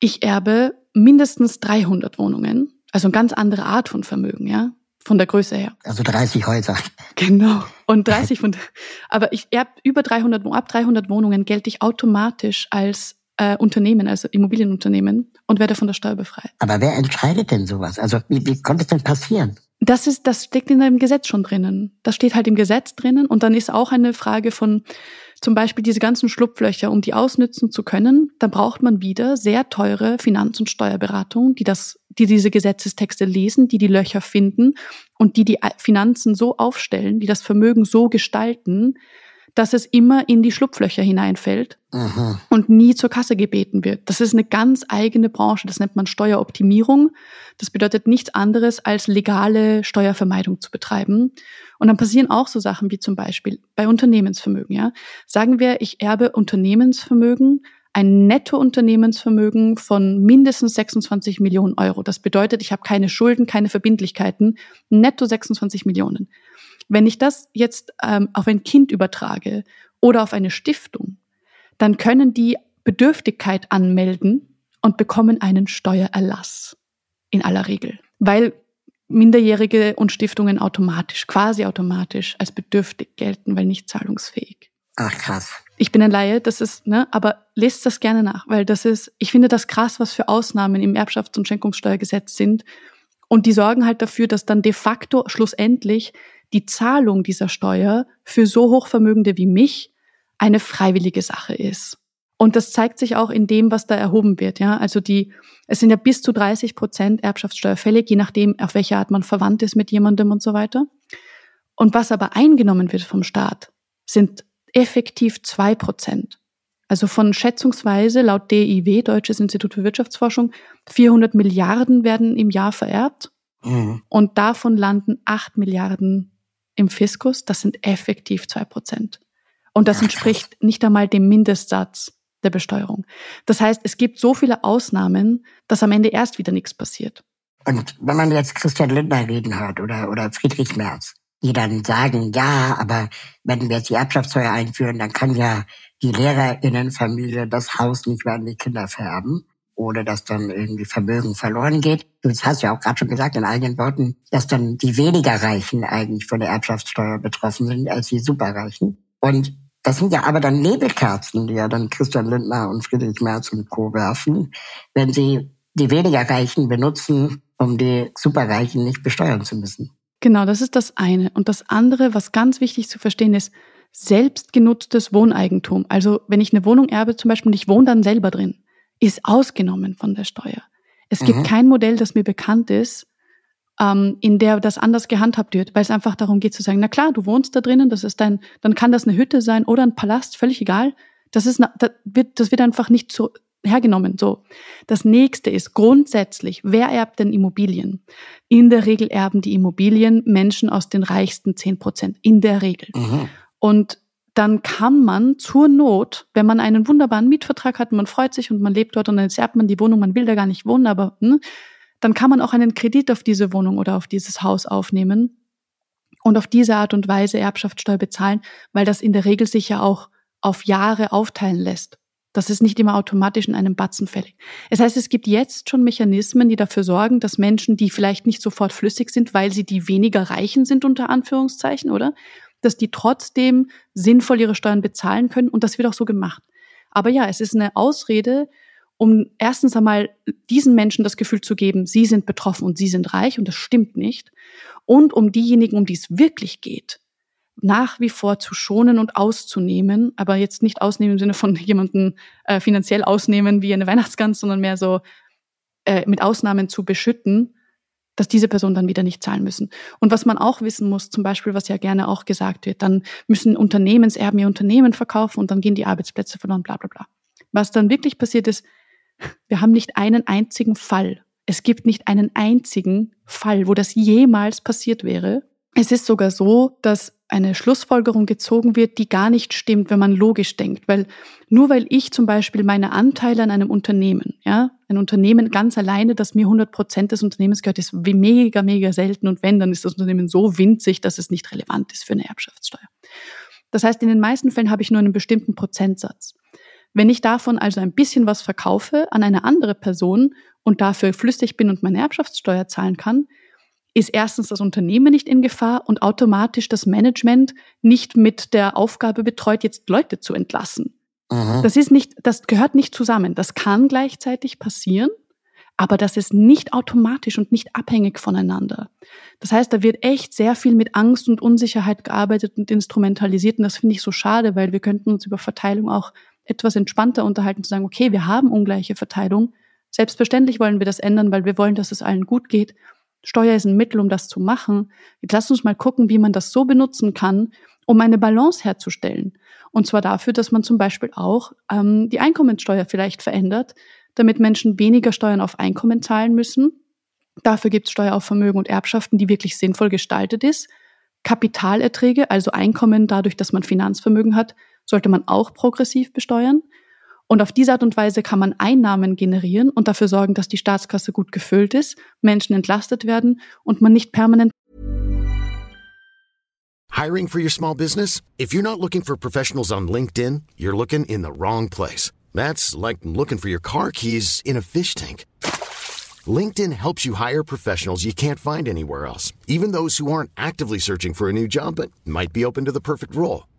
Speaker 2: ich erbe mindestens 300 Wohnungen, also eine ganz andere Art von Vermögen, ja, von der Größe her.
Speaker 1: Also 30 Häuser.
Speaker 2: Genau. Und 30 von, aber ich erbe über 300, ab 300 Wohnungen gelte ich automatisch als äh, Unternehmen, also Immobilienunternehmen und werde von der Steuer befreit.
Speaker 1: Aber wer entscheidet denn sowas? Also wie, wie konnte es denn passieren?
Speaker 2: Das ist, das steckt in einem Gesetz schon drinnen. Das steht halt im Gesetz drinnen und dann ist auch eine Frage von zum Beispiel diese ganzen Schlupflöcher, um die ausnützen zu können, dann braucht man wieder sehr teure Finanz- und Steuerberatung, die das, die diese Gesetzestexte lesen, die die Löcher finden und die die Finanzen so aufstellen, die das Vermögen so gestalten, dass es immer in die Schlupflöcher hineinfällt Aha. und nie zur Kasse gebeten wird. Das ist eine ganz eigene Branche, das nennt man Steueroptimierung. Das bedeutet nichts anderes, als legale Steuervermeidung zu betreiben. Und dann passieren auch so Sachen wie zum Beispiel bei Unternehmensvermögen. Ja? Sagen wir, ich erbe Unternehmensvermögen, ein Nettounternehmensvermögen von mindestens 26 Millionen Euro. Das bedeutet, ich habe keine Schulden, keine Verbindlichkeiten, netto 26 Millionen. Wenn ich das jetzt ähm, auf ein Kind übertrage oder auf eine Stiftung, dann können die Bedürftigkeit anmelden und bekommen einen Steuererlass in aller Regel, weil Minderjährige und Stiftungen automatisch, quasi automatisch als bedürftig gelten, weil nicht zahlungsfähig.
Speaker 1: Ach krass.
Speaker 2: Ich bin ein Laie, das ist, ne, aber lest das gerne nach, weil das ist, ich finde das krass, was für Ausnahmen im Erbschafts- und Schenkungssteuergesetz sind Und die sorgen halt dafür, dass dann de facto schlussendlich die Zahlung dieser Steuer für so Hochvermögende wie mich eine freiwillige Sache ist. Und das zeigt sich auch in dem, was da erhoben wird. Ja, also die, es sind ja bis zu 30 Prozent Erbschaftssteuer fällig, je nachdem, auf welche Art man verwandt ist mit jemandem und so weiter. Und was aber eingenommen wird vom Staat, sind effektiv zwei Prozent. Also von schätzungsweise laut DIW, Deutsches Institut für Wirtschaftsforschung, 400 Milliarden werden im Jahr vererbt. Mhm. Und davon landen 8 Milliarden im Fiskus. Das sind effektiv zwei Prozent. Und das entspricht nicht einmal dem Mindestsatz der Besteuerung. Das heißt, es gibt so viele Ausnahmen, dass am Ende erst wieder nichts passiert.
Speaker 1: Und wenn man jetzt Christian Lindner reden hört oder, oder Friedrich Merz, die dann sagen, ja, aber wenn wir jetzt die Erbschaftssteuer einführen, dann kann ja die Lehrerinnenfamilie das Haus nicht mehr an die Kinder vererben oder dass dann irgendwie Vermögen verloren geht. Das hast du ja auch gerade schon gesagt in eigenen Worten, dass dann die weniger Reichen eigentlich von der Erbschaftssteuer betroffen sind als die Superreichen. Und das sind ja aber dann Nebelkerzen, die ja dann Christian Lindner und Friedrich Merz und Co. werfen, wenn sie die weniger Reichen benutzen, um die Superreichen nicht besteuern zu müssen.
Speaker 2: Genau, das ist das eine. Und das andere, was ganz wichtig zu verstehen ist, selbstgenutztes Wohneigentum. Also wenn ich eine Wohnung erbe zum Beispiel und ich wohne dann selber drin, ist ausgenommen von der Steuer. Es mhm. gibt kein Modell, das mir bekannt ist, ähm, in der das anders gehandhabt wird, weil es einfach darum geht zu sagen, na klar, du wohnst da drinnen, das ist dein, dann kann das eine Hütte sein oder ein Palast, völlig egal. Das ist, das wird, das wird einfach nicht so hergenommen. So. Das nächste ist grundsätzlich, wer erbt denn Immobilien? In der Regel erben die Immobilien Menschen aus den reichsten zehn Prozent. In der Regel. Mhm. Und dann kann man zur Not, wenn man einen wunderbaren Mietvertrag hat, man freut sich und man lebt dort und dann erbt man die Wohnung, man will da gar nicht wohnen, aber ne, dann kann man auch einen Kredit auf diese Wohnung oder auf dieses Haus aufnehmen und auf diese Art und Weise Erbschaftssteuer bezahlen, weil das in der Regel sich ja auch auf Jahre aufteilen lässt. Das ist nicht immer automatisch in einem Batzen fällig. Das heißt, es gibt jetzt schon Mechanismen, die dafür sorgen, dass Menschen, die vielleicht nicht sofort flüssig sind, weil sie die weniger Reichen sind, unter Anführungszeichen, oder? Dass die trotzdem sinnvoll ihre Steuern bezahlen können und das wird auch so gemacht. Aber ja, es ist eine Ausrede, um erstens einmal diesen Menschen das Gefühl zu geben, sie sind betroffen und sie sind reich und das stimmt nicht. Und um diejenigen, um die es wirklich geht, nach wie vor zu schonen und auszunehmen, aber jetzt nicht ausnehmen im Sinne von jemanden äh, finanziell ausnehmen wie eine Weihnachtsgans, sondern mehr so äh, mit Ausnahmen zu beschütten, dass diese Personen dann wieder nicht zahlen müssen. Und was man auch wissen muss, zum Beispiel, was ja gerne auch gesagt wird, dann müssen Unternehmenserben ihr Unternehmen verkaufen und dann gehen die Arbeitsplätze verloren, bla bla bla. Was dann wirklich passiert ist, wir haben nicht einen einzigen Fall. Es gibt nicht einen einzigen Fall, wo das jemals passiert wäre. Es ist sogar so, dass eine Schlussfolgerung gezogen wird, die gar nicht stimmt, wenn man logisch denkt. Weil nur weil ich zum Beispiel meine Anteile an einem Unternehmen, ja, ein Unternehmen ganz alleine, das mir 100 Prozent des Unternehmens gehört, ist wie mega, mega selten. Und wenn, dann ist das Unternehmen so winzig, dass es nicht relevant ist für eine Erbschaftssteuer. Das heißt, in den meisten Fällen habe ich nur einen bestimmten Prozentsatz. Wenn ich davon also ein bisschen was verkaufe an eine andere Person und dafür flüssig bin und meine Erbschaftssteuer zahlen kann, ist erstens das Unternehmen nicht in Gefahr und automatisch das Management nicht mit der Aufgabe betreut, jetzt Leute zu entlassen. Mhm. Das ist nicht, das gehört nicht zusammen. Das kann gleichzeitig passieren, aber das ist nicht automatisch und nicht abhängig voneinander. Das heißt, da wird echt sehr viel mit Angst und Unsicherheit gearbeitet und instrumentalisiert und das finde ich so schade, weil wir könnten uns über Verteilung auch etwas entspannter unterhalten, zu sagen, okay, wir haben ungleiche Verteilung. Selbstverständlich wollen wir das ändern, weil wir wollen, dass es allen gut geht. Steuer ist ein Mittel, um das zu machen. Jetzt lasst uns mal gucken, wie man das so benutzen kann, um eine Balance herzustellen. Und zwar dafür, dass man zum Beispiel auch ähm, die Einkommenssteuer vielleicht verändert, damit Menschen weniger Steuern auf Einkommen zahlen müssen. Dafür gibt es Steuer auf Vermögen und Erbschaften, die wirklich sinnvoll gestaltet ist. Kapitalerträge, also Einkommen dadurch, dass man Finanzvermögen hat, sollte man auch progressiv besteuern. Und auf diese Art und Weise kann man Einnahmen generieren und dafür sorgen, dass die Staatskasse gut gefüllt ist, Menschen entlastet werden und man nicht permanent
Speaker 3: Hiring for your small business? If you're not looking for professionals on LinkedIn, you're looking in the wrong place. That's like looking for your car keys in a fish tank. LinkedIn helps you hire professionals you can't find anywhere else, even those who aren't actively searching for a new job but might be open to the perfect role.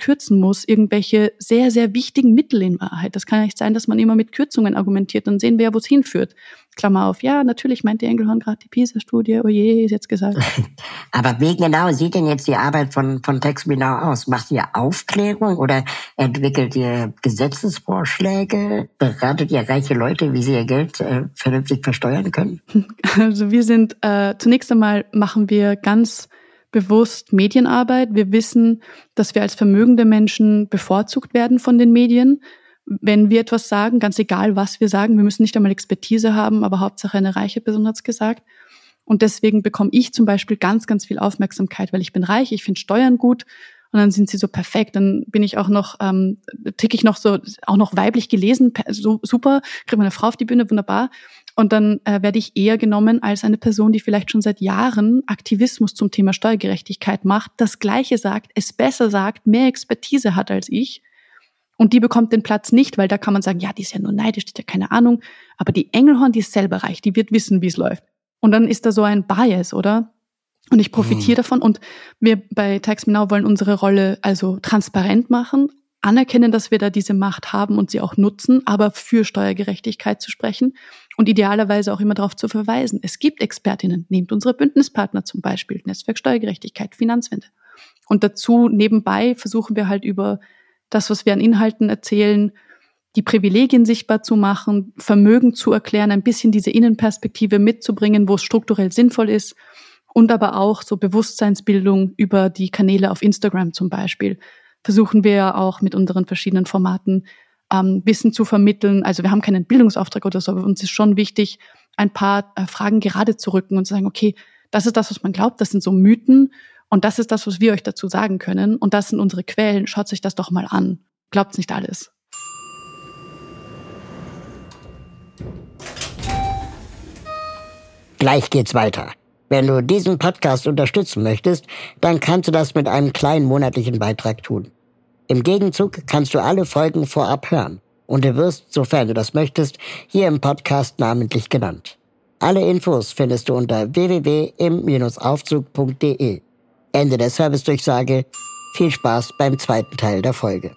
Speaker 2: Kürzen muss, irgendwelche sehr, sehr wichtigen Mittel in Wahrheit. Das kann nicht sein, dass man immer mit Kürzungen argumentiert. Dann sehen wir ja, wo es hinführt. Klammer auf, ja, natürlich meint die Engelhorn gerade die PISA-Studie, oh je, ist jetzt gesagt.
Speaker 1: Aber wie genau sieht denn jetzt die Arbeit von, von TextMeNow aus? Macht ihr Aufklärung oder entwickelt ihr Gesetzesvorschläge? Beratet ihr reiche Leute, wie sie ihr Geld äh, vernünftig versteuern können?
Speaker 2: Also wir sind, äh, zunächst einmal machen wir ganz bewusst Medienarbeit. Wir wissen, dass wir als vermögende Menschen bevorzugt werden von den Medien wenn wir etwas sagen, ganz egal, was wir sagen, wir müssen nicht einmal Expertise haben, aber Hauptsache eine reiche Person hat's gesagt. Und deswegen bekomme ich zum Beispiel ganz, ganz viel Aufmerksamkeit, weil ich bin reich, ich finde Steuern gut und dann sind sie so perfekt. Dann bin ich auch noch, ähm, tick ich noch so, auch noch weiblich gelesen, so super, kriege meine Frau auf die Bühne, wunderbar. Und dann äh, werde ich eher genommen als eine Person, die vielleicht schon seit Jahren Aktivismus zum Thema Steuergerechtigkeit macht, das Gleiche sagt, es besser sagt, mehr Expertise hat als ich und die bekommt den Platz nicht, weil da kann man sagen, ja, die ist ja nur neidisch, die hat ja keine Ahnung. Aber die Engelhorn, die ist selber reich, die wird wissen, wie es läuft. Und dann ist da so ein Bias, oder? Und ich profitiere mhm. davon. Und wir bei Tax Me Now wollen unsere Rolle also transparent machen, anerkennen, dass wir da diese Macht haben und sie auch nutzen, aber für Steuergerechtigkeit zu sprechen und idealerweise auch immer darauf zu verweisen. Es gibt Expertinnen, nehmt unsere Bündnispartner zum Beispiel, Netzwerk Steuergerechtigkeit, Finanzwende. Und dazu nebenbei versuchen wir halt über das, was wir an Inhalten erzählen, die Privilegien sichtbar zu machen, Vermögen zu erklären, ein bisschen diese Innenperspektive mitzubringen, wo es strukturell sinnvoll ist und aber auch so Bewusstseinsbildung über die Kanäle auf Instagram zum Beispiel. Versuchen wir auch mit unseren verschiedenen Formaten ähm, Wissen zu vermitteln. Also wir haben keinen Bildungsauftrag oder so, aber uns ist schon wichtig, ein paar äh, Fragen gerade zu rücken und zu sagen, okay, das ist das, was man glaubt, das sind so Mythen und das ist das, was wir euch dazu sagen können. Und das sind unsere Quellen. Schaut euch das doch mal an. Glaubt's nicht alles.
Speaker 1: Gleich geht's weiter. Wenn du diesen Podcast unterstützen möchtest, dann kannst du das mit einem kleinen monatlichen Beitrag tun. Im Gegenzug kannst du alle Folgen vorab hören und du wirst, sofern du das möchtest, hier im Podcast namentlich genannt. Alle Infos findest du unter www.im-aufzug.de. Ende der Servicedurchsage. Viel Spaß beim zweiten Teil der Folge.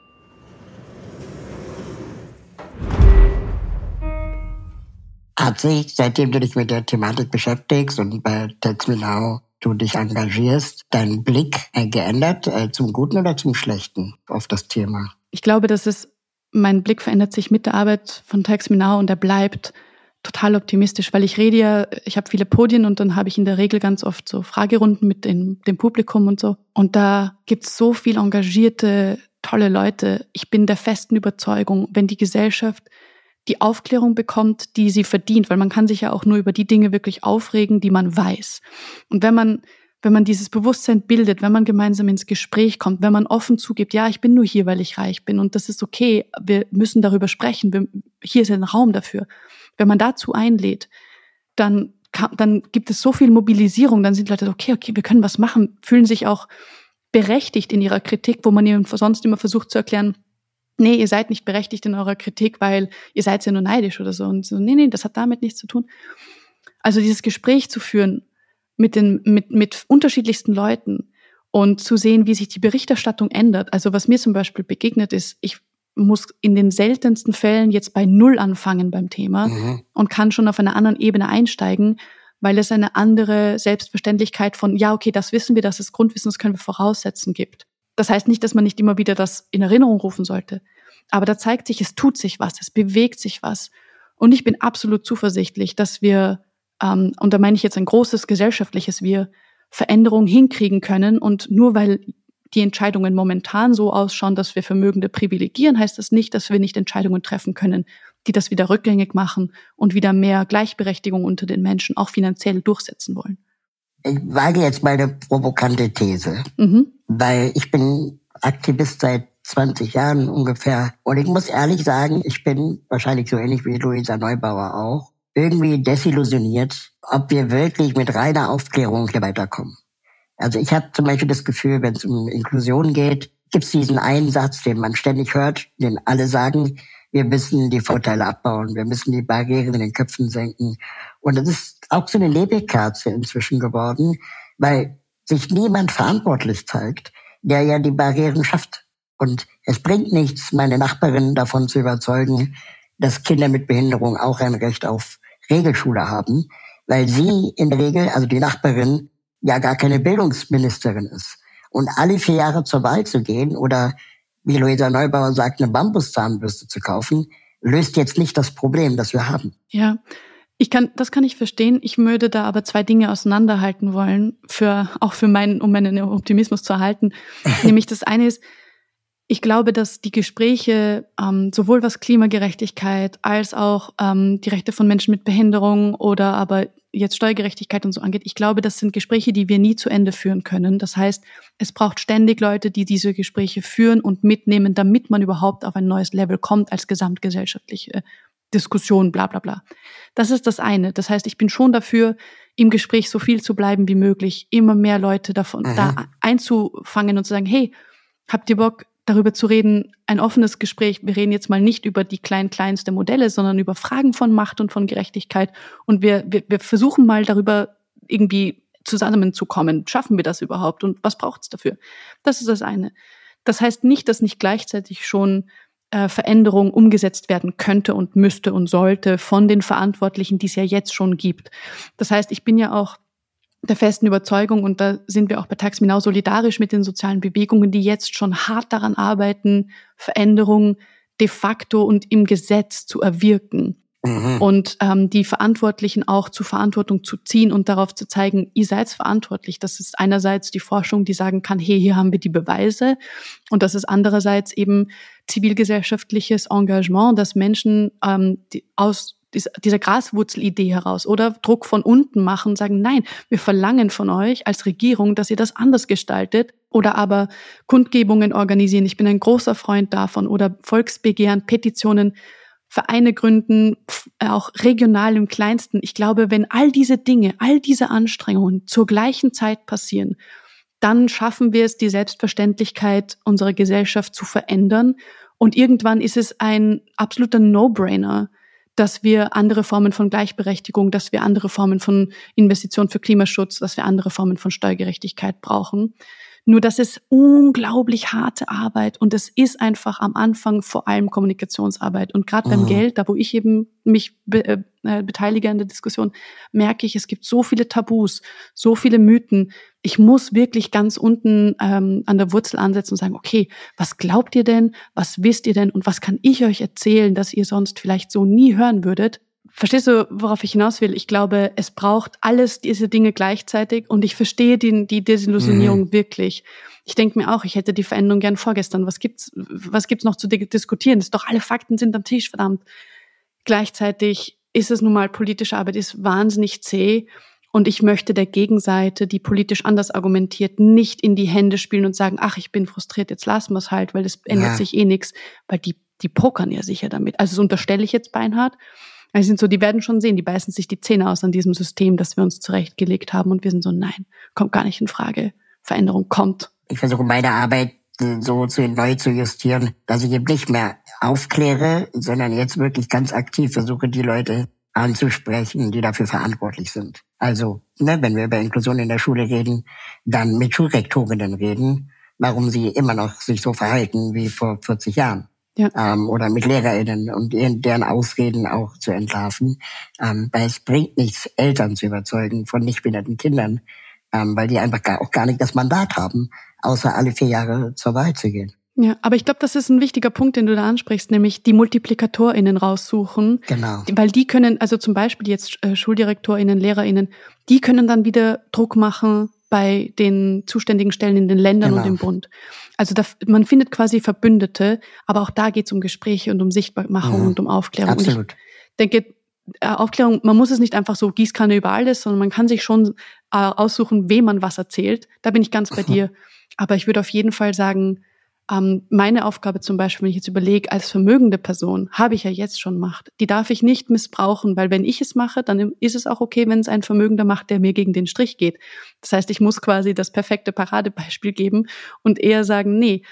Speaker 1: Hat sich, seitdem du dich mit der Thematik beschäftigst und bei TextMeNow du dich engagierst, dein Blick äh, geändert, äh, zum Guten oder zum Schlechten auf das Thema?
Speaker 2: Ich glaube, dass es, mein Blick verändert sich mit der Arbeit von TextMeNow und er bleibt total optimistisch, weil ich rede ja, ich habe viele Podien und dann habe ich in der Regel ganz oft so Fragerunden mit dem, dem Publikum und so. Und da gibt's so viel engagierte, tolle Leute. Ich bin der festen Überzeugung, wenn die Gesellschaft die Aufklärung bekommt, die sie verdient, weil man kann sich ja auch nur über die Dinge wirklich aufregen, die man weiß. Und wenn man wenn man dieses Bewusstsein bildet, wenn man gemeinsam ins Gespräch kommt, wenn man offen zugibt, ja, ich bin nur hier, weil ich reich bin und das ist okay, wir müssen darüber sprechen, wir, hier ist ein Raum dafür, wenn man dazu einlädt, dann, dann gibt es so viel Mobilisierung, dann sind Leute, okay, okay, wir können was machen, fühlen sich auch berechtigt in ihrer Kritik, wo man ihnen sonst immer versucht zu erklären, nee, ihr seid nicht berechtigt in eurer Kritik, weil ihr seid ja nur neidisch oder so. Und so, nee, nee, das hat damit nichts zu tun. Also dieses Gespräch zu führen mit den, mit, mit unterschiedlichsten Leuten und zu sehen, wie sich die Berichterstattung ändert. Also was mir zum Beispiel begegnet ist, ich muss in den seltensten Fällen jetzt bei Null anfangen beim Thema mhm. und kann schon auf einer anderen Ebene einsteigen, weil es eine andere Selbstverständlichkeit von, ja, okay, das wissen wir, das ist Grundwissen, das können wir voraussetzen gibt. Das heißt nicht, dass man nicht immer wieder das in Erinnerung rufen sollte. Aber da zeigt sich, es tut sich was, es bewegt sich was. Und ich bin absolut zuversichtlich, dass wir, ähm, und da meine ich jetzt ein großes gesellschaftliches Wir, Veränderungen hinkriegen können. Und nur weil die Entscheidungen momentan so ausschauen, dass wir Vermögende privilegieren, heißt das nicht, dass wir nicht Entscheidungen treffen können, die das wieder rückgängig machen und wieder mehr Gleichberechtigung unter den Menschen auch finanziell durchsetzen wollen.
Speaker 1: Ich wage jetzt mal eine provokante These, mhm. weil ich bin Aktivist seit 20 Jahren ungefähr. Und ich muss ehrlich sagen, ich bin wahrscheinlich so ähnlich wie Luisa Neubauer auch, irgendwie desillusioniert, ob wir wirklich mit reiner Aufklärung hier weiterkommen. Also ich habe zum Beispiel das Gefühl, wenn es um Inklusion geht, gibt es diesen einen Satz, den man ständig hört, den alle sagen, wir müssen die Vorteile abbauen, wir müssen die Barrieren in den Köpfen senken. Und das ist auch so eine Nebelkerze inzwischen geworden, weil sich niemand verantwortlich zeigt, der ja die Barrieren schafft. Und es bringt nichts, meine Nachbarin davon zu überzeugen, dass Kinder mit Behinderung auch ein Recht auf Regelschule haben, weil sie in der Regel, also die Nachbarin, ja gar keine Bildungsministerin ist. Und alle vier Jahre zur Wahl zu gehen oder, wie Luisa Neubauer sagt, eine Bambuszahnbürste zu kaufen, löst jetzt nicht das Problem, das wir haben.
Speaker 2: Ja, ich kann, das kann ich verstehen. Ich würde da aber zwei Dinge auseinanderhalten wollen, für, auch für meinen, um meinen Optimismus zu erhalten. Nämlich das eine ist, ich glaube, dass die Gespräche, ähm, sowohl was Klimagerechtigkeit als auch ähm, die Rechte von Menschen mit Behinderung oder aber jetzt Steuergerechtigkeit und so angeht, ich glaube, das sind Gespräche, die wir nie zu Ende führen können. Das heißt, es braucht ständig Leute, die diese Gespräche führen und mitnehmen, damit man überhaupt auf ein neues Level kommt als gesamtgesellschaftliche Diskussion, bla bla bla. Das ist das eine. Das heißt, ich bin schon dafür, im Gespräch so viel zu bleiben wie möglich, immer mehr Leute davon mhm. da einzufangen und zu sagen, hey, habt ihr Bock, darüber zu reden, ein offenes Gespräch. Wir reden jetzt mal nicht über die klein kleinste Modelle, sondern über Fragen von Macht und von Gerechtigkeit. Und wir, wir, wir versuchen mal darüber irgendwie zusammenzukommen. Schaffen wir das überhaupt? Und was braucht es dafür? Das ist das eine. Das heißt nicht, dass nicht gleichzeitig schon äh, Veränderung umgesetzt werden könnte und müsste und sollte von den Verantwortlichen, die es ja jetzt schon gibt. Das heißt, ich bin ja auch der festen Überzeugung, und da sind wir auch bei Taxminau solidarisch mit den sozialen Bewegungen, die jetzt schon hart daran arbeiten, Veränderungen de facto und im Gesetz zu erwirken. Mhm. Und ähm, die Verantwortlichen auch zur Verantwortung zu ziehen und darauf zu zeigen, ihr seid verantwortlich. Das ist einerseits die Forschung, die sagen kann, hey, hier haben wir die Beweise. Und das ist andererseits eben zivilgesellschaftliches Engagement, dass Menschen ähm, die aus dieser Graswurzelidee heraus oder Druck von unten machen, sagen, nein, wir verlangen von euch als Regierung, dass ihr das anders gestaltet oder aber Kundgebungen organisieren. Ich bin ein großer Freund davon oder Volksbegehren, Petitionen, Vereine gründen, auch regional im kleinsten. Ich glaube, wenn all diese Dinge, all diese Anstrengungen zur gleichen Zeit passieren, dann schaffen wir es, die Selbstverständlichkeit unserer Gesellschaft zu verändern. Und irgendwann ist es ein absoluter No-Brainer, dass wir andere Formen von Gleichberechtigung, dass wir andere Formen von Investition für Klimaschutz, dass wir andere Formen von Steuergerechtigkeit brauchen. Nur das ist unglaublich harte Arbeit und es ist einfach am Anfang vor allem Kommunikationsarbeit. Und gerade mhm. beim Geld, da wo ich eben mich be äh, äh, beteilige an der Diskussion, merke ich, es gibt so viele Tabus, so viele Mythen. Ich muss wirklich ganz unten ähm, an der Wurzel ansetzen und sagen, okay, was glaubt ihr denn, was wisst ihr denn und was kann ich euch erzählen, dass ihr sonst vielleicht so nie hören würdet? Verstehst du, worauf ich hinaus will? Ich glaube, es braucht alles diese Dinge gleichzeitig und ich verstehe die, die Desillusionierung mhm. wirklich. Ich denke mir auch, ich hätte die Veränderung gern vorgestern. Was gibt's, was gibt's noch zu diskutieren? Das ist doch alle Fakten sind am Tisch, verdammt. Gleichzeitig ist es nun mal politische Arbeit, ist wahnsinnig zäh. Und ich möchte der Gegenseite, die politisch anders argumentiert, nicht in die Hände spielen und sagen, ach, ich bin frustriert, jetzt lassen wir es halt, weil das ändert ja. sich eh nichts, weil die, die pokern ja sicher damit. Also das unterstelle ich jetzt beinhart. Also sind so, die werden schon sehen, die beißen sich die Zähne aus an diesem System, das wir uns zurechtgelegt haben und wir sind so, nein, kommt gar nicht in Frage. Veränderung kommt.
Speaker 1: Ich versuche meine Arbeit äh, so zu neu zu justieren, dass ich eben nicht mehr aufkläre, sondern jetzt wirklich ganz aktiv versuche, die Leute anzusprechen, die dafür verantwortlich sind. Also, ne, wenn wir über Inklusion in der Schule reden, dann mit Schulrektorinnen reden, warum sie immer noch sich so verhalten wie vor 40 Jahren ja. ähm, oder mit LehrerInnen und deren Ausreden auch zu entlarven. Ähm, weil es bringt nichts, Eltern zu überzeugen von nicht behinderten Kindern, ähm, weil die einfach gar, auch gar nicht das Mandat haben, außer alle vier Jahre zur Wahl zu gehen.
Speaker 2: Ja, aber ich glaube, das ist ein wichtiger Punkt, den du da ansprichst, nämlich die MultiplikatorInnen raussuchen.
Speaker 1: Genau.
Speaker 2: Weil die können, also zum Beispiel jetzt äh, SchuldirektorInnen, LehrerInnen, die können dann wieder Druck machen bei den zuständigen Stellen in den Ländern genau. und im Bund. Also da, man findet quasi Verbündete, aber auch da geht es um Gespräche und um Sichtbarmachung mhm. und um Aufklärung.
Speaker 1: Absolut.
Speaker 2: Ich denke, äh, Aufklärung, man muss es nicht einfach so Gießkanne über alles, sondern man kann sich schon äh, aussuchen, wem man was erzählt. Da bin ich ganz bei dir. Aber ich würde auf jeden Fall sagen, ähm, meine Aufgabe zum Beispiel, wenn ich jetzt überlege, als vermögende Person habe ich ja jetzt schon Macht. Die darf ich nicht missbrauchen, weil wenn ich es mache, dann ist es auch okay, wenn es ein Vermögender macht, der mir gegen den Strich geht. Das heißt, ich muss quasi das perfekte Paradebeispiel geben und eher sagen, nee,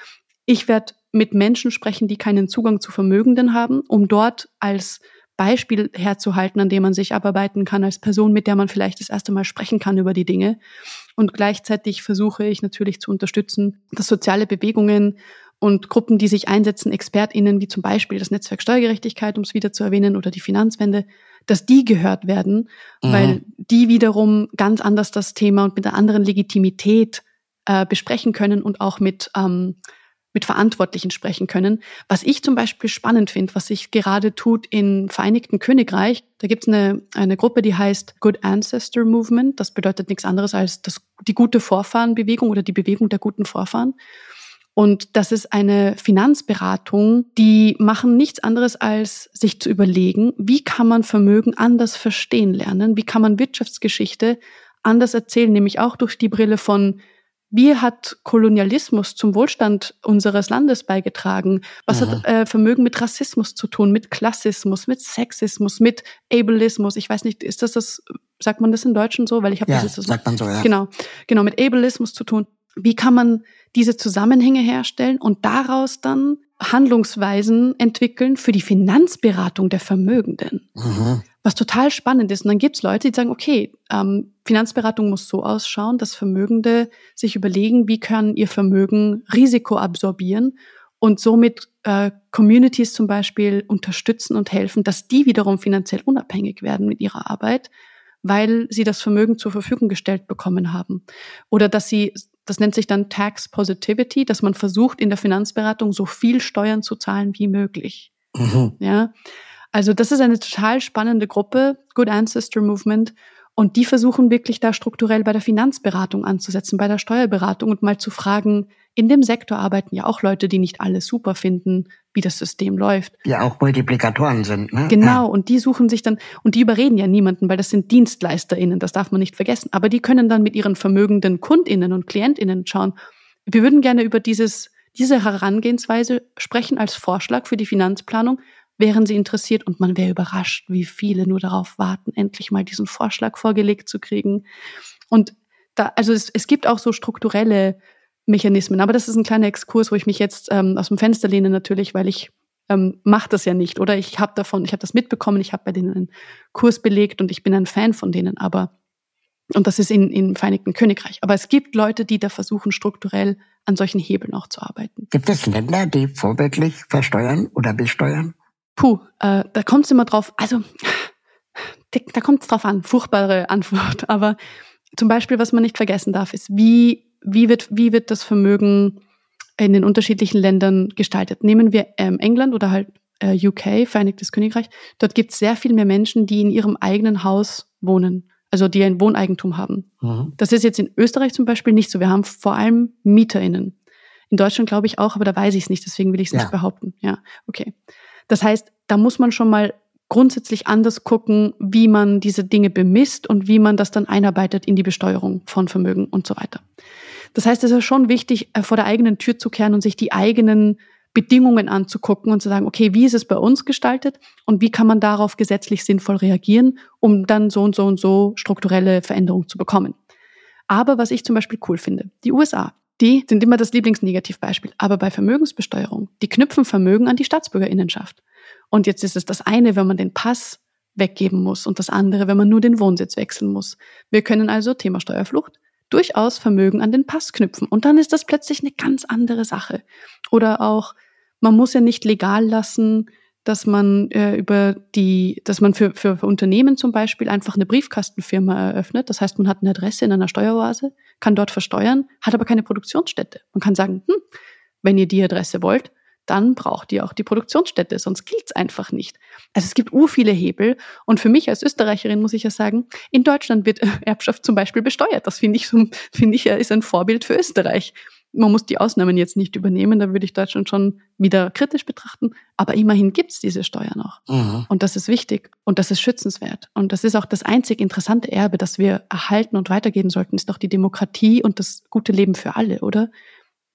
Speaker 2: ich werde mit Menschen sprechen, die keinen Zugang zu Vermögenden haben, um dort als Beispiel herzuhalten, an dem man sich abarbeiten kann als Person, mit der man vielleicht das erste Mal sprechen kann über die Dinge. Und gleichzeitig versuche ich natürlich zu unterstützen, dass soziale Bewegungen und Gruppen, die sich einsetzen, ExpertInnen wie zum Beispiel das Netzwerk Steuergerechtigkeit, um es wieder zu erwähnen, oder die Finanzwende, dass die gehört werden, mhm. weil die wiederum ganz anders das Thema und mit einer anderen Legitimität äh, besprechen können und auch mit ähm, mit Verantwortlichen sprechen können. Was ich zum Beispiel spannend finde, was sich gerade tut im Vereinigten Königreich, da gibt es eine, eine Gruppe, die heißt Good Ancestor Movement. Das bedeutet nichts anderes als das, die gute Vorfahrenbewegung oder die Bewegung der guten Vorfahren. Und das ist eine Finanzberatung, die machen nichts anderes als sich zu überlegen, wie kann man Vermögen anders verstehen lernen, wie kann man Wirtschaftsgeschichte anders erzählen, nämlich auch durch die Brille von wie hat Kolonialismus zum Wohlstand unseres Landes beigetragen? Was Aha. hat äh, Vermögen mit Rassismus zu tun, mit Klassismus, mit Sexismus, mit Ableismus? Ich weiß nicht, ist das das, sagt man das in Deutschen so? Weil ich habe
Speaker 1: ja,
Speaker 2: das,
Speaker 1: sagt man so, ja.
Speaker 2: Genau, genau, mit Ableismus zu tun. Wie kann man diese Zusammenhänge herstellen und daraus dann Handlungsweisen entwickeln für die Finanzberatung der Vermögenden? Mhm was total spannend ist. Und dann gibt's Leute, die sagen, okay, ähm, Finanzberatung muss so ausschauen, dass Vermögende sich überlegen, wie können ihr Vermögen Risiko absorbieren und somit äh, Communities zum Beispiel unterstützen und helfen, dass die wiederum finanziell unabhängig werden mit ihrer Arbeit, weil sie das Vermögen zur Verfügung gestellt bekommen haben. Oder dass sie, das nennt sich dann Tax Positivity, dass man versucht, in der Finanzberatung so viel Steuern zu zahlen wie möglich. Mhm. Ja. Also das ist eine total spannende Gruppe, Good Ancestor Movement. Und die versuchen wirklich da strukturell bei der Finanzberatung anzusetzen, bei der Steuerberatung und mal zu fragen, in dem Sektor arbeiten ja auch Leute, die nicht alles super finden, wie das System läuft.
Speaker 1: Die auch Multiplikatoren sind, ne?
Speaker 2: Genau, ja. und die suchen sich dann, und die überreden ja niemanden, weil das sind DienstleisterInnen, das darf man nicht vergessen. Aber die können dann mit ihren vermögenden KundInnen und KlientInnen schauen, wir würden gerne über dieses, diese Herangehensweise sprechen als Vorschlag für die Finanzplanung wären sie interessiert und man wäre überrascht, wie viele nur darauf warten, endlich mal diesen Vorschlag vorgelegt zu kriegen. Und da, also es, es gibt auch so strukturelle Mechanismen, aber das ist ein kleiner Exkurs, wo ich mich jetzt ähm, aus dem Fenster lehne natürlich, weil ich ähm, mache das ja nicht oder ich habe davon, ich habe das mitbekommen, ich habe bei denen einen Kurs belegt und ich bin ein Fan von denen, aber und das ist in, in Vereinigten Königreich. Aber es gibt Leute, die da versuchen, strukturell an solchen Hebeln auch zu arbeiten.
Speaker 1: Gibt es Länder, die vorbildlich versteuern oder besteuern?
Speaker 2: Puh, äh, da kommt es immer drauf, also da kommt es drauf an, furchtbare Antwort. Aber zum Beispiel, was man nicht vergessen darf, ist, wie, wie, wird, wie wird das Vermögen in den unterschiedlichen Ländern gestaltet? Nehmen wir ähm, England oder halt äh, UK, Vereinigtes Königreich. Dort gibt es sehr viel mehr Menschen, die in ihrem eigenen Haus wohnen, also die ein Wohneigentum haben. Mhm. Das ist jetzt in Österreich zum Beispiel nicht so. Wir haben vor allem MieterInnen. In Deutschland glaube ich auch, aber da weiß ich es nicht, deswegen will ich es ja. nicht behaupten. Ja, okay. Das heißt, da muss man schon mal grundsätzlich anders gucken, wie man diese Dinge bemisst und wie man das dann einarbeitet in die Besteuerung von Vermögen und so weiter. Das heißt, es ist schon wichtig, äh, vor der eigenen Tür zu kehren und sich die eigenen Bedingungen anzugucken und zu sagen, okay, wie ist es bei uns gestaltet und wie kann man darauf gesetzlich sinnvoll reagieren, um dann so und so und so strukturelle Veränderungen zu bekommen. Aber was ich zum Beispiel cool finde, die USA, die sind immer das Lieblingsnegativbeispiel. Aber bei Vermögensbesteuerung, die knüpfen Vermögen an die Staatsbürgerinnenschaft. Und jetzt ist es das eine, wenn man den Pass weggeben muss und das andere, wenn man nur den Wohnsitz wechseln muss. Wir können also Thema Steuerflucht durchaus Vermögen an den Pass knüpfen. Und dann ist das plötzlich eine ganz andere Sache. Oder auch, man muss ja nicht legal lassen, dass man äh, über die, dass man für, für, Unternehmen zum Beispiel einfach eine Briefkastenfirma eröffnet. Das heißt, man hat eine Adresse in einer Steueroase, kann dort versteuern, hat aber keine Produktionsstätte. Man kann sagen, hm, wenn ihr die Adresse wollt, dann braucht ihr auch die Produktionsstätte, sonst gilt's einfach nicht. Also es gibt ur viele Hebel und für mich als Österreicherin muss ich ja sagen, in Deutschland wird Erbschaft zum Beispiel besteuert. Das finde ich, finde ich, ist ein Vorbild für Österreich man muss die Ausnahmen jetzt nicht übernehmen, da würde ich Deutschland schon wieder kritisch betrachten. Aber immerhin gibt's diese Steuer noch. Mhm. Und das ist wichtig und das ist schützenswert. Und das ist auch das einzig interessante Erbe, das wir erhalten und weitergeben sollten, ist doch die Demokratie und das gute Leben für alle, oder?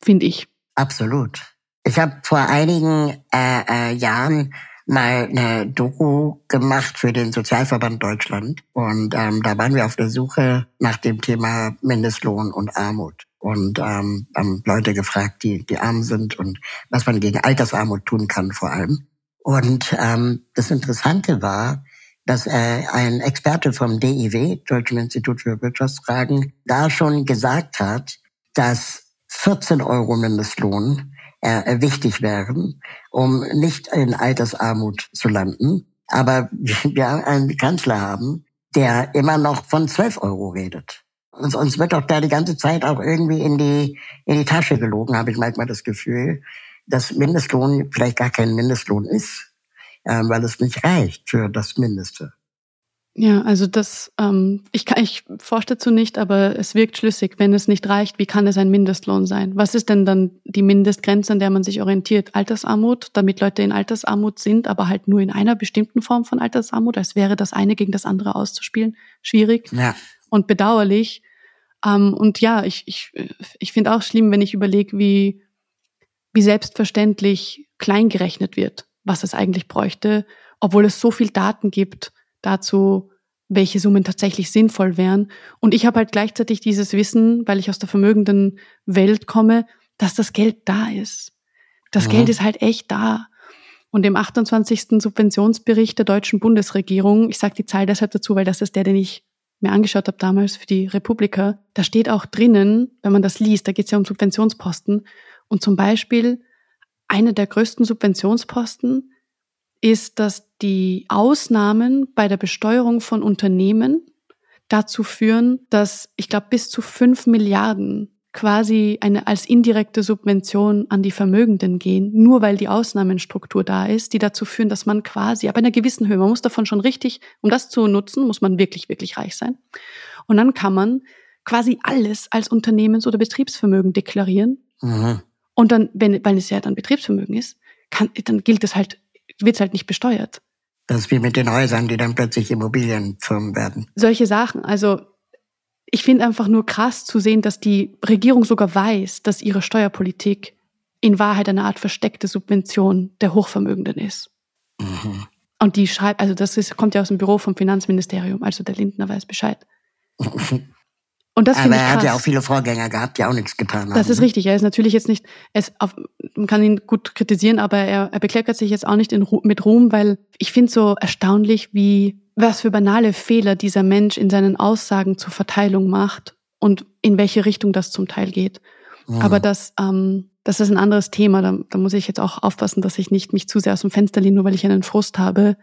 Speaker 2: Finde ich.
Speaker 1: Absolut. Ich habe vor einigen äh, äh, Jahren mal eine Doku gemacht für den Sozialverband Deutschland. Und ähm, da waren wir auf der Suche nach dem Thema Mindestlohn und Armut. Und ähm, haben Leute gefragt, die, die arm sind und was man gegen Altersarmut tun kann vor allem. Und ähm, das Interessante war, dass äh, ein Experte vom DIW, Deutschen Institut für Wirtschaftsfragen, da schon gesagt hat, dass 14 Euro Mindestlohn äh, wichtig wären, um nicht in Altersarmut zu landen. Aber wir einen Kanzler haben, der immer noch von 12 Euro redet. Und uns wird doch da die ganze Zeit auch irgendwie in die, in die Tasche gelogen, habe ich manchmal das Gefühl, dass Mindestlohn vielleicht gar kein Mindestlohn ist, äh, weil es nicht reicht für das Mindeste.
Speaker 2: Ja, also das, ähm, ich, kann, ich forsche dazu nicht, aber es wirkt schlüssig. Wenn es nicht reicht, wie kann es ein Mindestlohn sein? Was ist denn dann die Mindestgrenze, an der man sich orientiert? Altersarmut, damit Leute in Altersarmut sind, aber halt nur in einer bestimmten Form von Altersarmut, als wäre das eine gegen das andere auszuspielen, schwierig ja. und bedauerlich. Ähm, und ja, ich, ich, ich finde auch schlimm, wenn ich überlege, wie, wie selbstverständlich klein gerechnet wird, was es eigentlich bräuchte, obwohl es so viel Daten gibt dazu, welche Summen tatsächlich sinnvoll wären. Und ich habe halt gleichzeitig dieses Wissen, weil ich aus der vermögenden Welt komme, dass das Geld da ist. Das ja. Geld ist halt echt da. Und im 28. Subventionsbericht der deutschen Bundesregierung, ich sage die Zahl deshalb dazu, weil das ist der, den ich mir angeschaut habe damals für die Republika, da steht auch drinnen, wenn man das liest, da geht es ja um Subventionsposten. Und zum Beispiel eine der größten Subventionsposten ist, dass die Ausnahmen bei der Besteuerung von Unternehmen dazu führen, dass ich glaube bis zu fünf Milliarden quasi eine als indirekte Subvention an die Vermögenden gehen, nur weil die Ausnahmenstruktur da ist, die dazu führen, dass man quasi ab einer gewissen Höhe, man muss davon schon richtig, um das zu nutzen, muss man wirklich, wirklich reich sein. Und dann kann man quasi alles als Unternehmens- oder Betriebsvermögen deklarieren. Mhm. Und dann, wenn, weil es ja dann Betriebsvermögen ist, kann, dann gilt es halt wird halt nicht besteuert.
Speaker 1: Das ist wie mit den Häusern, die dann plötzlich Immobilienfirmen werden.
Speaker 2: Solche Sachen. Also ich finde einfach nur krass zu sehen, dass die Regierung sogar weiß, dass ihre Steuerpolitik in Wahrheit eine Art versteckte Subvention der Hochvermögenden ist. Mhm. Und die schreibt, also das ist, kommt ja aus dem Büro vom Finanzministerium, also der Lindner weiß Bescheid.
Speaker 1: Und das Aber er hat ja auch viele Vorgänger gehabt, die auch nichts getan haben.
Speaker 2: Das ist richtig. Er ist natürlich jetzt nicht, er ist auf, man kann ihn gut kritisieren, aber er, er bekleckert sich jetzt auch nicht in, mit Ruhm, weil ich finde so erstaunlich, wie, was für banale Fehler dieser Mensch in seinen Aussagen zur Verteilung macht und in welche Richtung das zum Teil geht. Mhm. Aber das, ähm, das ist ein anderes Thema. Da, da muss ich jetzt auch aufpassen, dass ich nicht mich zu sehr aus dem Fenster lehne, nur weil ich einen Frust habe.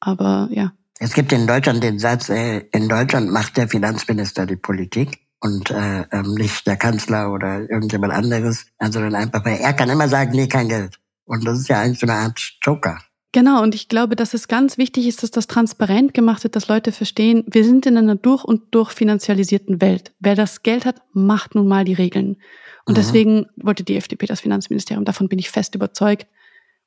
Speaker 2: Aber ja.
Speaker 1: Es gibt in Deutschland den Satz, äh, in Deutschland macht der Finanzminister die Politik und äh, ähm, nicht der Kanzler oder irgendjemand anderes, sondern einfach, weil er kann immer sagen, nee, kein Geld. Und das ist ja eigentlich so eine Art Joker.
Speaker 2: Genau, und ich glaube, dass es ganz wichtig ist, dass das transparent gemacht wird, dass Leute verstehen, wir sind in einer durch und durch finanzialisierten Welt. Wer das Geld hat, macht nun mal die Regeln. Und mhm. deswegen wollte die FDP das Finanzministerium, davon bin ich fest überzeugt,